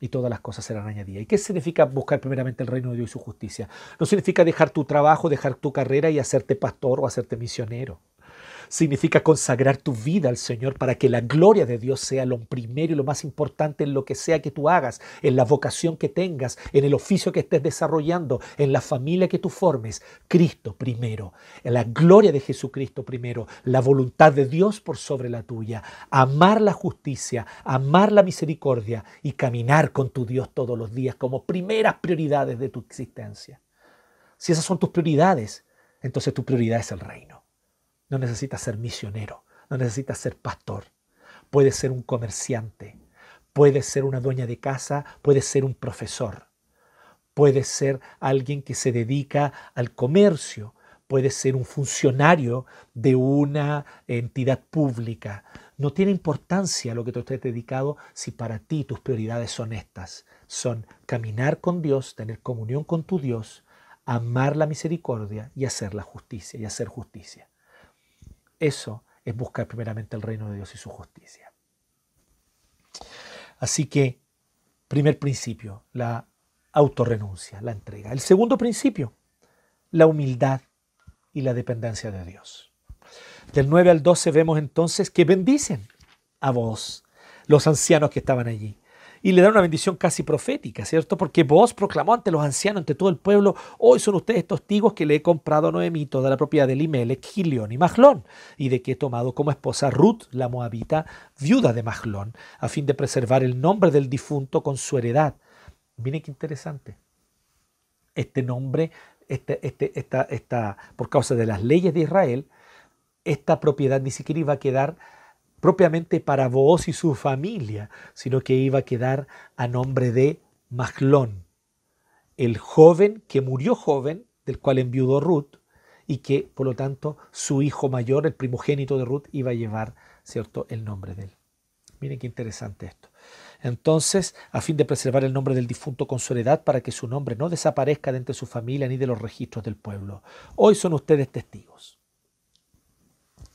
y todas las cosas serán añadidas. ¿Y qué significa buscar primeramente el reino de Dios y su justicia? No significa dejar tu trabajo, dejar tu carrera y hacerte pastor o hacerte misionero significa consagrar tu vida al Señor para que la gloria de Dios sea lo primero y lo más importante en lo que sea que tú hagas, en la vocación que tengas, en el oficio que estés desarrollando, en la familia que tú formes. Cristo primero, en la gloria de Jesucristo primero, la voluntad de Dios por sobre la tuya, amar la justicia, amar la misericordia y caminar con tu Dios todos los días como primeras prioridades de tu existencia. Si esas son tus prioridades, entonces tu prioridad es el reino. No necesitas ser misionero, no necesitas ser pastor. Puedes ser un comerciante, puedes ser una dueña de casa, puedes ser un profesor, puedes ser alguien que se dedica al comercio, puedes ser un funcionario de una entidad pública. No tiene importancia lo que tú estés dedicado si para ti tus prioridades son estas. Son caminar con Dios, tener comunión con tu Dios, amar la misericordia y hacer la justicia y hacer justicia. Eso es buscar primeramente el reino de Dios y su justicia. Así que, primer principio, la autorrenuncia, la entrega. El segundo principio, la humildad y la dependencia de Dios. Del 9 al 12 vemos entonces que bendicen a vos, los ancianos que estaban allí y le dan una bendición casi profética, ¿cierto? Porque vos proclamó ante los ancianos, ante todo el pueblo, hoy son ustedes testigos que le he comprado a Noemí toda la propiedad de Limelech, Gilión y Mahlón, y de que he tomado como esposa Ruth, la moabita, viuda de Mahlón, a fin de preservar el nombre del difunto con su heredad. Miren qué interesante. Este nombre, este, este, esta, esta, por causa de las leyes de Israel, esta propiedad ni siquiera iba a quedar propiamente para vos y su familia, sino que iba a quedar a nombre de Maglón, el joven que murió joven, del cual enviudó Ruth, y que por lo tanto su hijo mayor, el primogénito de Ruth, iba a llevar ¿cierto? el nombre de él. Miren qué interesante esto. Entonces, a fin de preservar el nombre del difunto con su para que su nombre no desaparezca de entre su familia ni de los registros del pueblo. Hoy son ustedes testigos.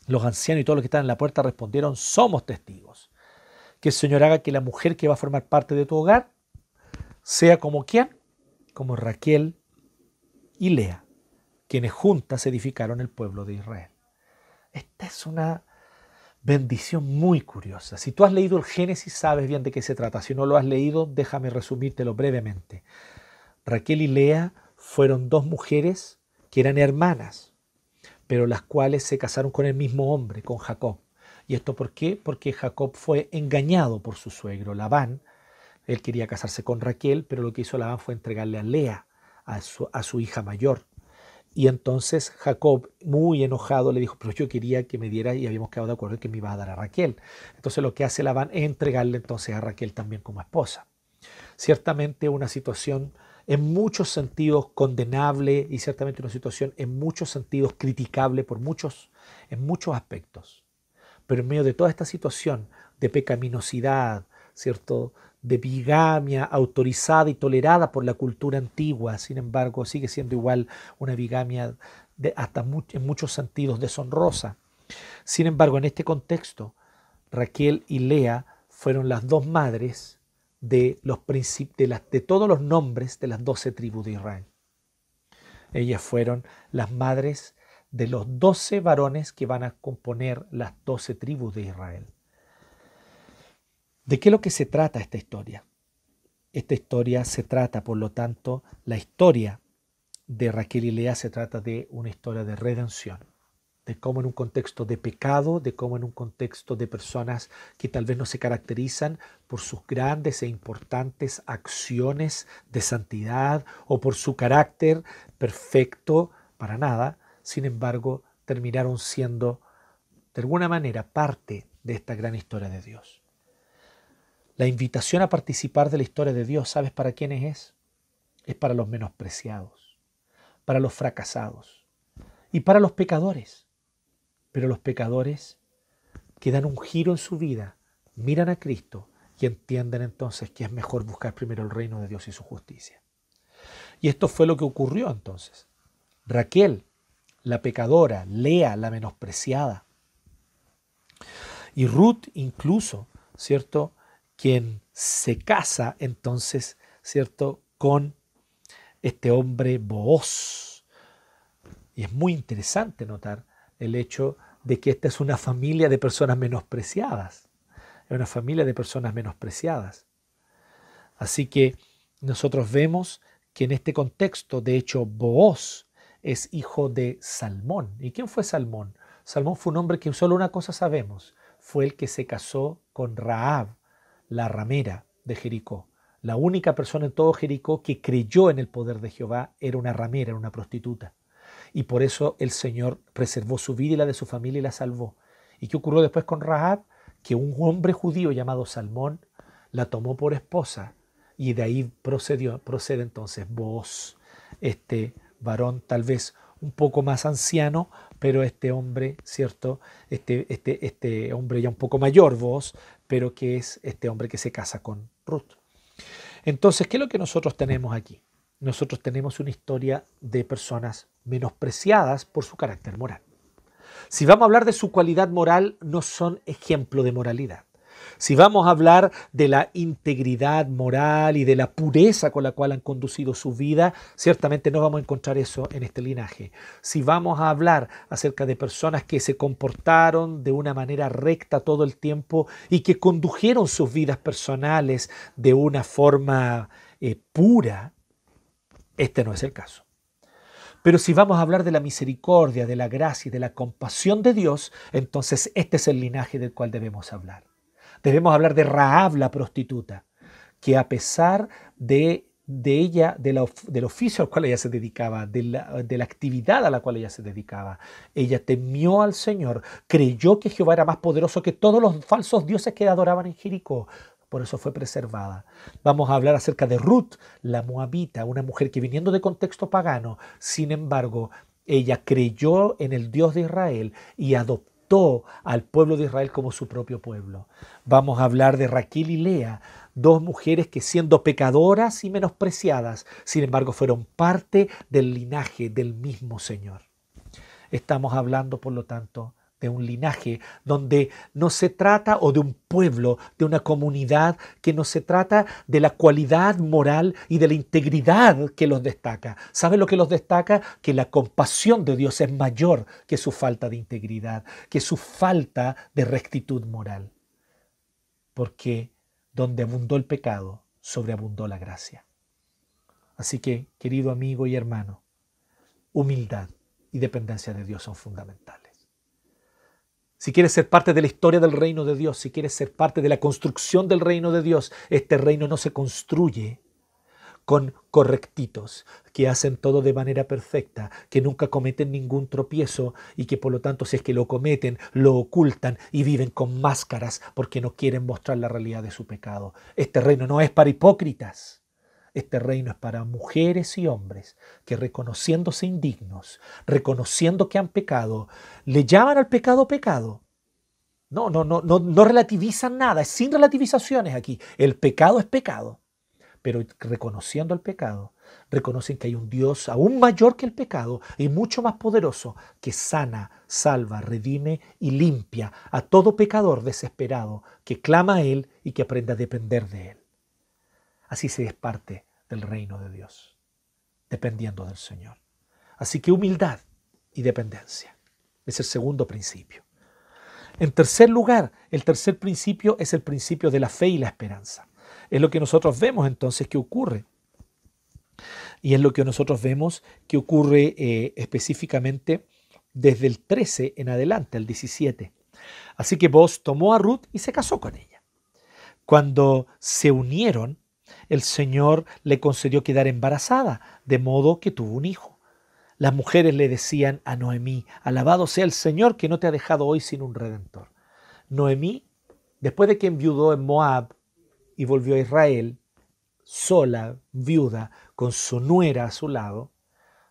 Los ancianos y todos los que están en la puerta respondieron, somos testigos. Que el Señor haga que la mujer que va a formar parte de tu hogar sea como quién? Como Raquel y Lea, quienes juntas edificaron el pueblo de Israel. Esta es una bendición muy curiosa. Si tú has leído el Génesis, sabes bien de qué se trata. Si no lo has leído, déjame resumírtelo brevemente. Raquel y Lea fueron dos mujeres que eran hermanas, pero las cuales se casaron con el mismo hombre, con Jacob. ¿Y esto por qué? Porque Jacob fue engañado por su suegro, Labán. Él quería casarse con Raquel, pero lo que hizo Labán fue entregarle a Lea, a su, hija mayor. Y entonces Jacob, muy enojado, le dijo, pero yo quería que me diera y habíamos quedado de acuerdo que me iba a dar a Raquel. Entonces lo que hace Labán es entregarle entonces a Raquel también como esposa. Ciertamente una situación en muchos sentidos condenable y ciertamente una situación en muchos sentidos criticable por muchos, en muchos aspectos. Pero en medio de toda esta situación de pecaminosidad, ¿cierto? de bigamia autorizada y tolerada por la cultura antigua, sin embargo sigue siendo igual una bigamia de, hasta en muchos sentidos deshonrosa. Sin embargo, en este contexto, Raquel y Lea fueron las dos madres de, los de, de todos los nombres de las doce tribus de Israel. Ellas fueron las madres de los doce varones que van a componer las doce tribus de Israel. ¿De qué es lo que se trata esta historia? Esta historia se trata, por lo tanto, la historia de Raquel y Lea se trata de una historia de redención, de cómo en un contexto de pecado, de cómo en un contexto de personas que tal vez no se caracterizan por sus grandes e importantes acciones de santidad o por su carácter perfecto, para nada, sin embargo, terminaron siendo de alguna manera parte de esta gran historia de Dios. La invitación a participar de la historia de Dios, ¿sabes para quiénes es? Es para los menospreciados, para los fracasados y para los pecadores. Pero los pecadores que dan un giro en su vida, miran a Cristo y entienden entonces que es mejor buscar primero el reino de Dios y su justicia. Y esto fue lo que ocurrió entonces. Raquel, la pecadora, Lea, la menospreciada. Y Ruth incluso, ¿cierto? quien se casa entonces, ¿cierto?, con este hombre Booz. Y es muy interesante notar el hecho de que esta es una familia de personas menospreciadas. Es una familia de personas menospreciadas. Así que nosotros vemos que en este contexto, de hecho, Booz es hijo de Salmón. ¿Y quién fue Salmón? Salmón fue un hombre que solo una cosa sabemos, fue el que se casó con Raab, la ramera de Jericó. La única persona en todo Jericó que creyó en el poder de Jehová era una ramera, era una prostituta. Y por eso el Señor preservó su vida y la de su familia y la salvó. ¿Y qué ocurrió después con Rahab? Que un hombre judío llamado Salmón la tomó por esposa y de ahí procedió, procede entonces vos, este varón tal vez un poco más anciano, pero este hombre, ¿cierto? Este, este, este hombre ya un poco mayor, vos, pero que es este hombre que se casa con Ruth. Entonces, ¿qué es lo que nosotros tenemos aquí? Nosotros tenemos una historia de personas menospreciadas por su carácter moral. Si vamos a hablar de su cualidad moral, no son ejemplo de moralidad. Si vamos a hablar de la integridad moral y de la pureza con la cual han conducido su vida, ciertamente no vamos a encontrar eso en este linaje. Si vamos a hablar acerca de personas que se comportaron de una manera recta todo el tiempo y que condujeron sus vidas personales de una forma eh, pura, este no es el caso. Pero si vamos a hablar de la misericordia, de la gracia y de la compasión de Dios, entonces este es el linaje del cual debemos hablar. Debemos hablar de Raab, la prostituta, que a pesar de, de ella, del oficio al cual ella se dedicaba, de la, de la actividad a la cual ella se dedicaba, ella temió al Señor, creyó que Jehová era más poderoso que todos los falsos dioses que adoraban en Jericó, por eso fue preservada. Vamos a hablar acerca de Ruth, la moabita, una mujer que viniendo de contexto pagano, sin embargo, ella creyó en el Dios de Israel y adoptó al pueblo de Israel como su propio pueblo. Vamos a hablar de Raquel y Lea, dos mujeres que siendo pecadoras y menospreciadas, sin embargo fueron parte del linaje del mismo Señor. Estamos hablando, por lo tanto, de un linaje, donde no se trata, o de un pueblo, de una comunidad, que no se trata de la cualidad moral y de la integridad que los destaca. ¿Sabe lo que los destaca? Que la compasión de Dios es mayor que su falta de integridad, que su falta de rectitud moral. Porque donde abundó el pecado, sobreabundó la gracia. Así que, querido amigo y hermano, humildad y dependencia de Dios son fundamentales. Si quieres ser parte de la historia del reino de Dios, si quieres ser parte de la construcción del reino de Dios, este reino no se construye con correctitos, que hacen todo de manera perfecta, que nunca cometen ningún tropiezo y que por lo tanto si es que lo cometen, lo ocultan y viven con máscaras porque no quieren mostrar la realidad de su pecado. Este reino no es para hipócritas. Este reino es para mujeres y hombres que reconociéndose indignos, reconociendo que han pecado, le llaman al pecado pecado. No, no, no, no, no relativizan nada, es sin relativizaciones aquí. El pecado es pecado. Pero reconociendo el pecado, reconocen que hay un Dios aún mayor que el pecado y mucho más poderoso que sana, salva, redime y limpia a todo pecador desesperado que clama a Él y que aprenda a depender de Él. Así se es parte del reino de Dios, dependiendo del Señor. Así que humildad y dependencia es el segundo principio. En tercer lugar, el tercer principio es el principio de la fe y la esperanza. Es lo que nosotros vemos entonces que ocurre. Y es lo que nosotros vemos que ocurre eh, específicamente desde el 13 en adelante, al 17. Así que vos tomó a Ruth y se casó con ella. Cuando se unieron, el Señor le concedió quedar embarazada, de modo que tuvo un hijo. Las mujeres le decían a Noemí, alabado sea el Señor que no te ha dejado hoy sin un redentor. Noemí, después de que enviudó en Moab y volvió a Israel, sola, viuda, con su nuera a su lado,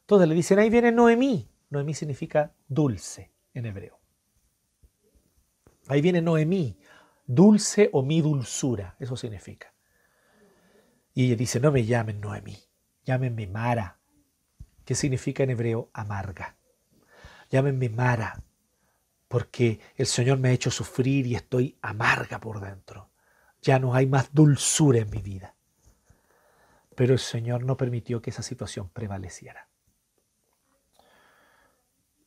todas le dicen, ahí viene Noemí. Noemí significa dulce en hebreo. Ahí viene Noemí, dulce o mi dulzura, eso significa. Y ella dice, no me llamen Noemí, llámenme Mara, que significa en hebreo amarga. Llámenme Mara, porque el Señor me ha hecho sufrir y estoy amarga por dentro. Ya no hay más dulzura en mi vida. Pero el Señor no permitió que esa situación prevaleciera.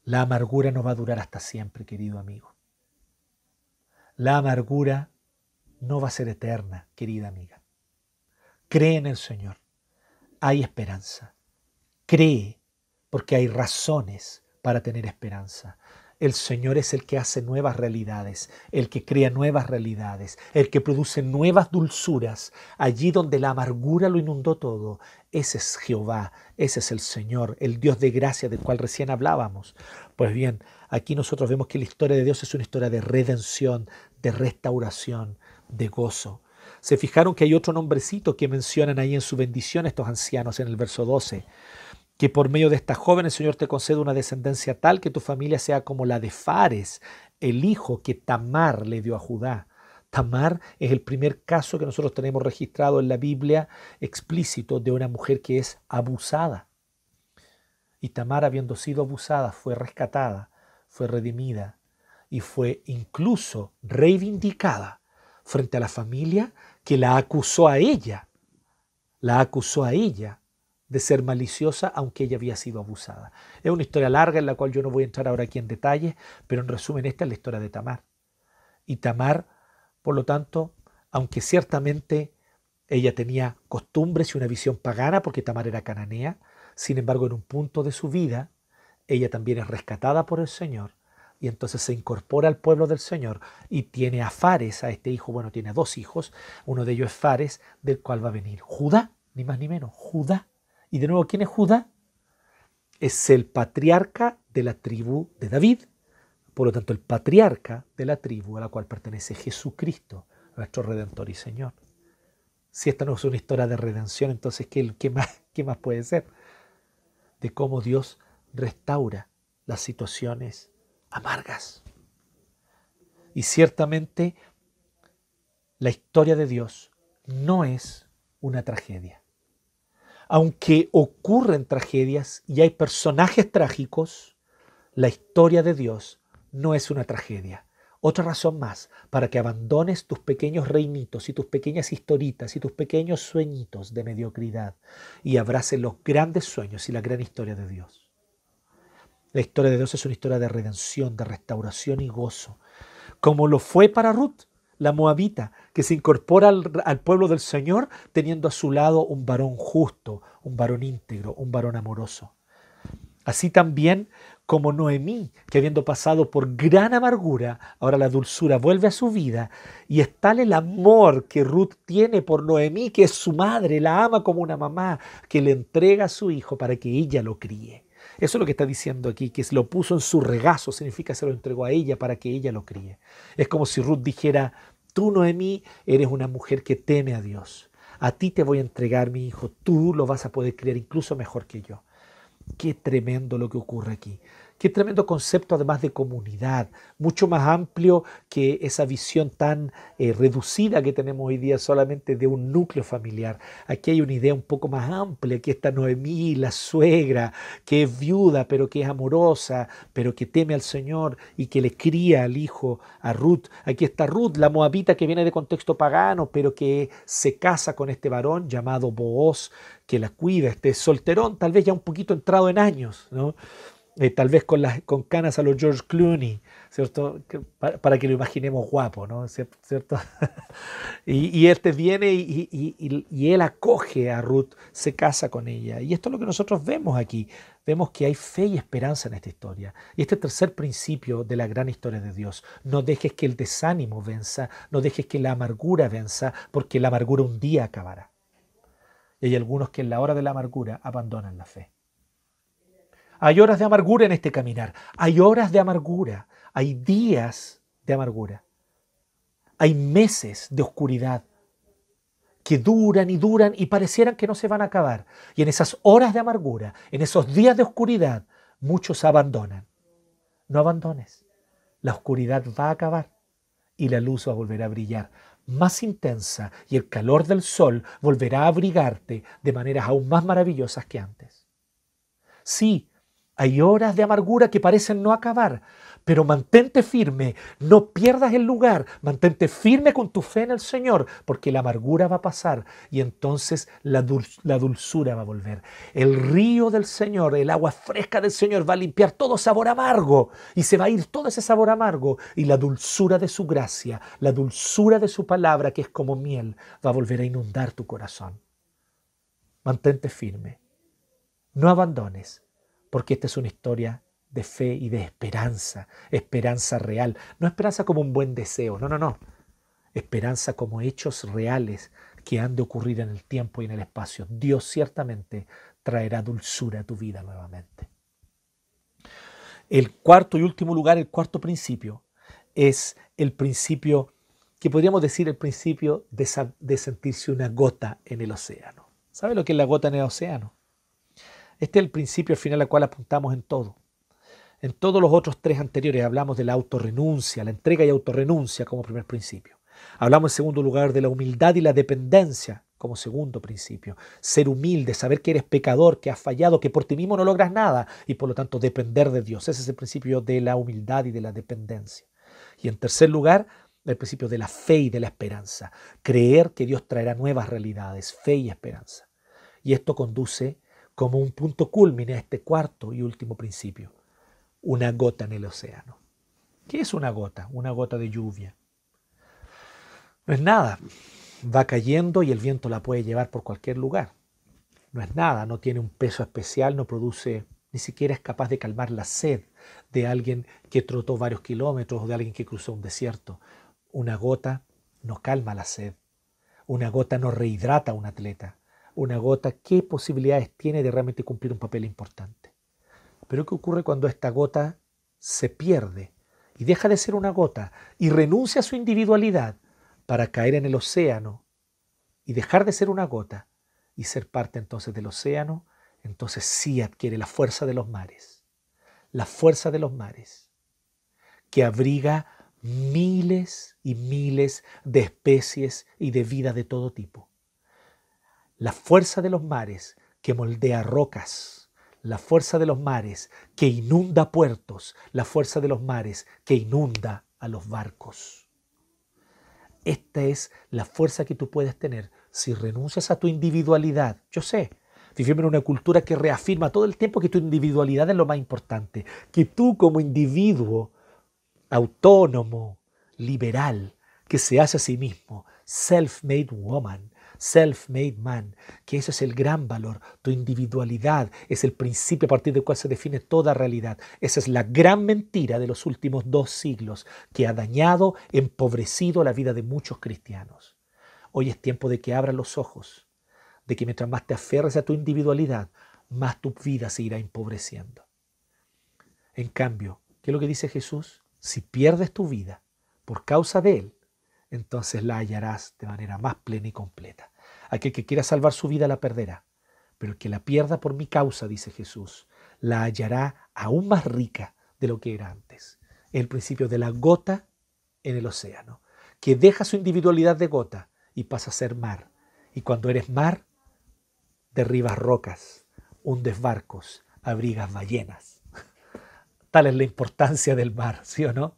La amargura no va a durar hasta siempre, querido amigo. La amargura no va a ser eterna, querida amiga. Cree en el Señor. Hay esperanza. Cree porque hay razones para tener esperanza. El Señor es el que hace nuevas realidades, el que crea nuevas realidades, el que produce nuevas dulzuras. Allí donde la amargura lo inundó todo, ese es Jehová, ese es el Señor, el Dios de gracia del cual recién hablábamos. Pues bien, aquí nosotros vemos que la historia de Dios es una historia de redención, de restauración, de gozo. Se fijaron que hay otro nombrecito que mencionan ahí en su bendición estos ancianos en el verso 12, que por medio de esta joven el Señor te concede una descendencia tal que tu familia sea como la de Fares, el hijo que Tamar le dio a Judá. Tamar es el primer caso que nosotros tenemos registrado en la Biblia explícito de una mujer que es abusada. Y Tamar, habiendo sido abusada, fue rescatada, fue redimida y fue incluso reivindicada frente a la familia que la acusó a ella, la acusó a ella de ser maliciosa aunque ella había sido abusada. Es una historia larga en la cual yo no voy a entrar ahora aquí en detalle, pero en resumen esta es la historia de Tamar. Y Tamar, por lo tanto, aunque ciertamente ella tenía costumbres y una visión pagana porque Tamar era cananea, sin embargo en un punto de su vida ella también es rescatada por el Señor y entonces se incorpora al pueblo del Señor y tiene a Fares, a este hijo, bueno, tiene dos hijos, uno de ellos es Fares, del cual va a venir Judá, ni más ni menos, Judá. Y de nuevo, ¿quién es Judá? Es el patriarca de la tribu de David, por lo tanto el patriarca de la tribu a la cual pertenece Jesucristo, nuestro Redentor y Señor. Si esta no es una historia de redención, entonces ¿qué, qué, más, qué más puede ser? De cómo Dios restaura las situaciones amargas. Y ciertamente la historia de Dios no es una tragedia. Aunque ocurren tragedias y hay personajes trágicos, la historia de Dios no es una tragedia. Otra razón más para que abandones tus pequeños reinitos y tus pequeñas historitas y tus pequeños sueñitos de mediocridad y abraces los grandes sueños y la gran historia de Dios. La historia de Dios es una historia de redención, de restauración y gozo, como lo fue para Ruth, la moabita, que se incorpora al, pueblo del Señor teniendo a su lado un varón justo, un varón íntegro, un varón amoroso. Así también como Noemí, que habiendo pasado por gran amargura, ahora la dulzura vuelve a su vida y es tal el amor que Ruth tiene por Noemí, que es su madre, la ama como una mamá, que le entrega a su hijo para que ella lo críe. Eso es lo que está diciendo aquí, que lo puso en su regazo, significa se lo entregó a ella para que ella lo críe. Es como si Ruth dijera, tú Noemí eres una mujer que teme a Dios. A ti te voy a entregar mi hijo, tú lo vas a poder criar incluso mejor que yo. Qué tremendo lo que ocurre aquí. Qué tremendo concepto además de comunidad, mucho más amplio que esa visión tan eh, reducida que tenemos hoy día solamente de un núcleo familiar. Aquí hay una idea un poco más amplia, que está Noemí, la suegra, que es viuda, pero que es amorosa, pero que teme al Señor y que le cría al hijo, a Ruth. Aquí está Ruth, la moabita que viene de contexto pagano, pero que se casa con este varón llamado Booz, que la cuida, este solterón, tal vez ya un poquito entrado en años, ¿no? Eh, tal vez con, las, con canas a los George Clooney, ¿cierto? para, que lo imaginemos guapo, ¿no? ¿Cierto? y, este viene y, y, él acoge a Ruth, se casa con ella. Y esto es lo que nosotros vemos aquí. Vemos que hay fe y esperanza en esta historia. Y este tercer principio de la gran historia de Dios, no dejes que el desánimo venza, no dejes que la amargura venza, porque la amargura un día acabará. Y hay algunos que en la hora de la amargura abandonan la fe. Hay horas de amargura en este caminar. Hay horas de amargura. Hay días de amargura. Hay meses de oscuridad que duran y duran y parecieran que no se van a acabar. Y en esas horas de amargura, en esos días de oscuridad, muchos abandonan. No abandones. La oscuridad va a acabar y la luz va a volver a brillar más intensa y el calor del sol volverá a abrigarte de maneras aún más maravillosas que antes. Sí, hay horas de amargura que parecen no acabar, pero mantente firme, no pierdas el lugar, mantente firme con tu fe en el Señor, porque la amargura va a pasar y entonces la, dulzura va a volver. El río del Señor, el agua fresca del Señor va a limpiar todo sabor amargo y se va a ir todo ese sabor amargo y la dulzura de su gracia, la dulzura de su palabra, que es como miel, va a volver a inundar tu corazón. Mantente firme, no abandones porque esta es una historia de fe y de esperanza, esperanza real, no esperanza como un buen deseo, no, no, no, esperanza como hechos reales que han de ocurrir en el tiempo y en el espacio. Dios ciertamente traerá dulzura a tu vida nuevamente. El cuarto y último lugar, el cuarto principio, es el principio que podríamos decir el principio de, sentirse una gota en el océano. ¿Sabe lo que es la gota en el océano? Este es el principio al final al cual apuntamos en todo. En todos los otros tres anteriores hablamos de la autorrenuncia, la entrega y autorrenuncia como primer principio. Hablamos en segundo lugar de la humildad y la dependencia como segundo principio. Ser humilde, saber que eres pecador, que has fallado, que por ti mismo no logras nada y por lo tanto depender de Dios. Ese es el principio de la humildad y de la dependencia. Y en tercer lugar, el principio de la fe y de la esperanza. Creer que Dios traerá nuevas realidades, fe y esperanza. Y esto conduce como un punto culmine este cuarto y último principio, una gota en el océano. ¿Qué es una gota? Una gota de lluvia. No es nada. Va cayendo y el viento la puede llevar por cualquier lugar. No es nada, no tiene un peso especial, no produce, ni siquiera es capaz de calmar la sed de alguien que trotó varios kilómetros o de alguien que cruzó un desierto. Una gota no calma la sed. Una gota no rehidrata a un atleta una gota, ¿qué posibilidades tiene de realmente cumplir un papel importante? Pero ¿qué ocurre cuando esta gota se pierde y deja de ser una gota y renuncia a su individualidad para caer en el océano y dejar de ser una gota y ser parte entonces del océano? Entonces sí adquiere la fuerza de los mares, la fuerza de los mares, que abriga miles y miles de especies y de vida de todo tipo la fuerza de los mares que moldea rocas, la fuerza de los mares que inunda puertos, la fuerza de los mares que inunda a los barcos. Esta es la fuerza que tú puedes tener si renuncias a tu individualidad. Yo sé, vivimos en una cultura que reafirma todo el tiempo que tu individualidad es lo más importante, que tú como individuo autónomo, liberal, que se hace a sí mismo, self-made woman, self-made man, que ese es el gran valor. Tu individualidad es el principio a partir del cual se define toda realidad. Esa es la gran mentira de los últimos dos siglos que ha dañado, empobrecido la vida de muchos cristianos. Hoy es tiempo de que abras los ojos, de que mientras más te aferres a tu individualidad, más tu vida se irá empobreciendo. En cambio, ¿qué es lo que dice Jesús? Si pierdes tu vida por causa de Él, entonces la hallarás de manera más plena y completa. Aquel que quiera salvar su vida la perderá, pero el que la pierda por mi causa, dice Jesús, la hallará aún más rica de lo que era antes. El principio de la gota en el océano, que deja su individualidad de gota y pasa a ser mar. Y cuando eres mar, derribas rocas, hundes barcos, abrigas ballenas. Tal es la importancia del mar, ¿sí o no?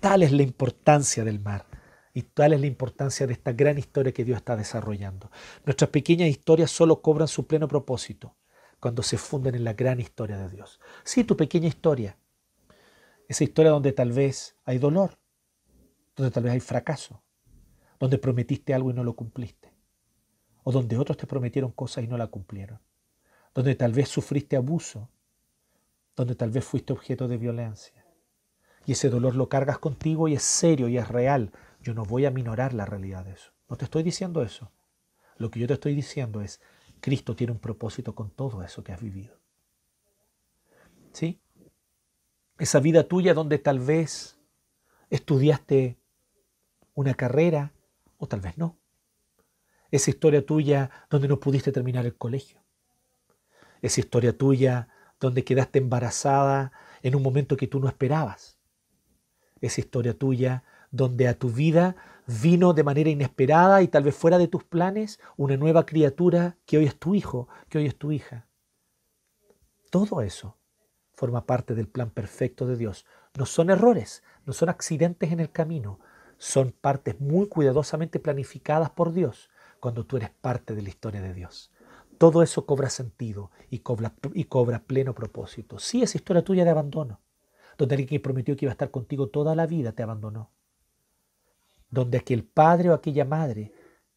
Tal es la importancia del mar. Y tal es la importancia de esta gran historia que Dios está desarrollando. Nuestras pequeñas historias solo cobran su pleno propósito cuando se funden en la gran historia de Dios. Sí, tu pequeña historia. Esa historia donde tal vez hay dolor, donde tal vez hay fracaso, donde prometiste algo y no lo cumpliste, o donde otros te prometieron cosas y no la cumplieron, donde tal vez sufriste abuso, donde tal vez fuiste objeto de violencia. Y ese dolor lo cargas contigo y es serio y es real, yo no voy a minorar la realidad de eso. No te estoy diciendo eso. Lo que yo te estoy diciendo es, Cristo tiene un propósito con todo eso que has vivido. ¿Sí? Esa vida tuya donde tal vez estudiaste una carrera o tal vez no. Esa historia tuya donde no pudiste terminar el colegio. Esa historia tuya donde quedaste embarazada en un momento que tú no esperabas. Esa historia tuya donde a tu vida vino de manera inesperada y tal vez fuera de tus planes una nueva criatura que hoy es tu hijo, que hoy es tu hija. Todo eso forma parte del plan perfecto de Dios. No son errores, no son accidentes en el camino, son partes muy cuidadosamente planificadas por Dios cuando tú eres parte de la historia de Dios. Todo eso cobra sentido y cobra, y cobra pleno propósito. Sí, es historia tuya de abandono, donde alguien que prometió que iba a estar contigo toda la vida te abandonó donde aquel padre o aquella madre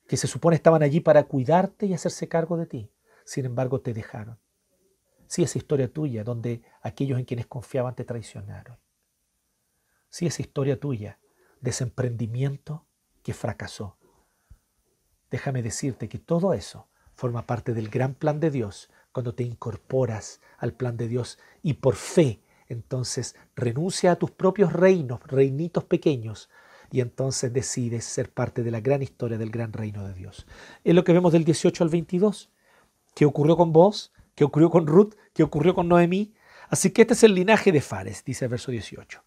que se supone estaban allí para cuidarte y hacerse cargo de ti, sin embargo te dejaron. Sí, esa historia tuya, donde aquellos en quienes confiaban te traicionaron. Sí, esa historia tuya, de ese emprendimiento que fracasó. Déjame decirte que todo eso forma parte del gran plan de Dios cuando te incorporas al plan de Dios y por fe entonces renuncia a tus propios reinos, reinitos pequeños, y entonces decides ser parte de la gran historia del gran reino de Dios. Es lo que vemos del 18 al 22. ¿Qué ocurrió con vos? ¿Qué ocurrió con Ruth? ¿Qué ocurrió con Noemí? Así que este es el linaje de Fares, dice el verso 18.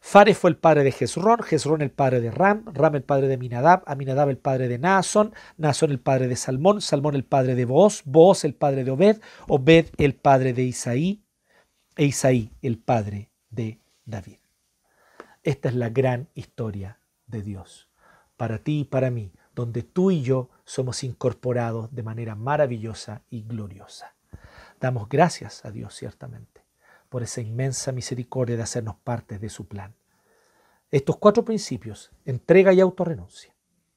Fares fue el padre de Jezrón, Jezrón el padre de Ram, Ram el padre de Aminadab, Aminadab el padre de Naasón, Naasón el padre de Salmón, Salmón el padre de Boaz, Boaz el padre de Obed, Obed el padre de Isaí, e Isaí el padre de David. Esta es la gran historia de Dios, para ti y para mí, donde tú y yo somos incorporados de manera maravillosa y gloriosa. Damos gracias a Dios ciertamente por esa inmensa misericordia de hacernos parte de su plan. Estos cuatro principios, entrega y autorrenuncia,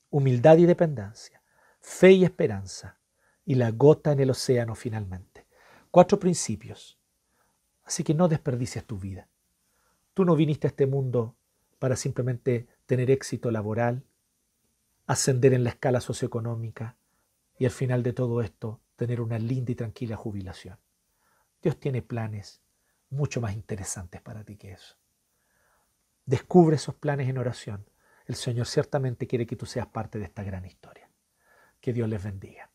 humildad y dependencia, fe y esperanza, y la gota en el océano finalmente. Cuatro principios. Así que no desperdicies tu vida. Tú no viniste a este mundo para simplemente tener éxito laboral, ascender en la escala socioeconómica y al final de todo esto tener una linda y tranquila jubilación. Dios tiene planes mucho más interesantes para ti que eso. Descubre esos planes en oración. El Señor ciertamente quiere que tú seas parte de esta gran historia. Que Dios les bendiga.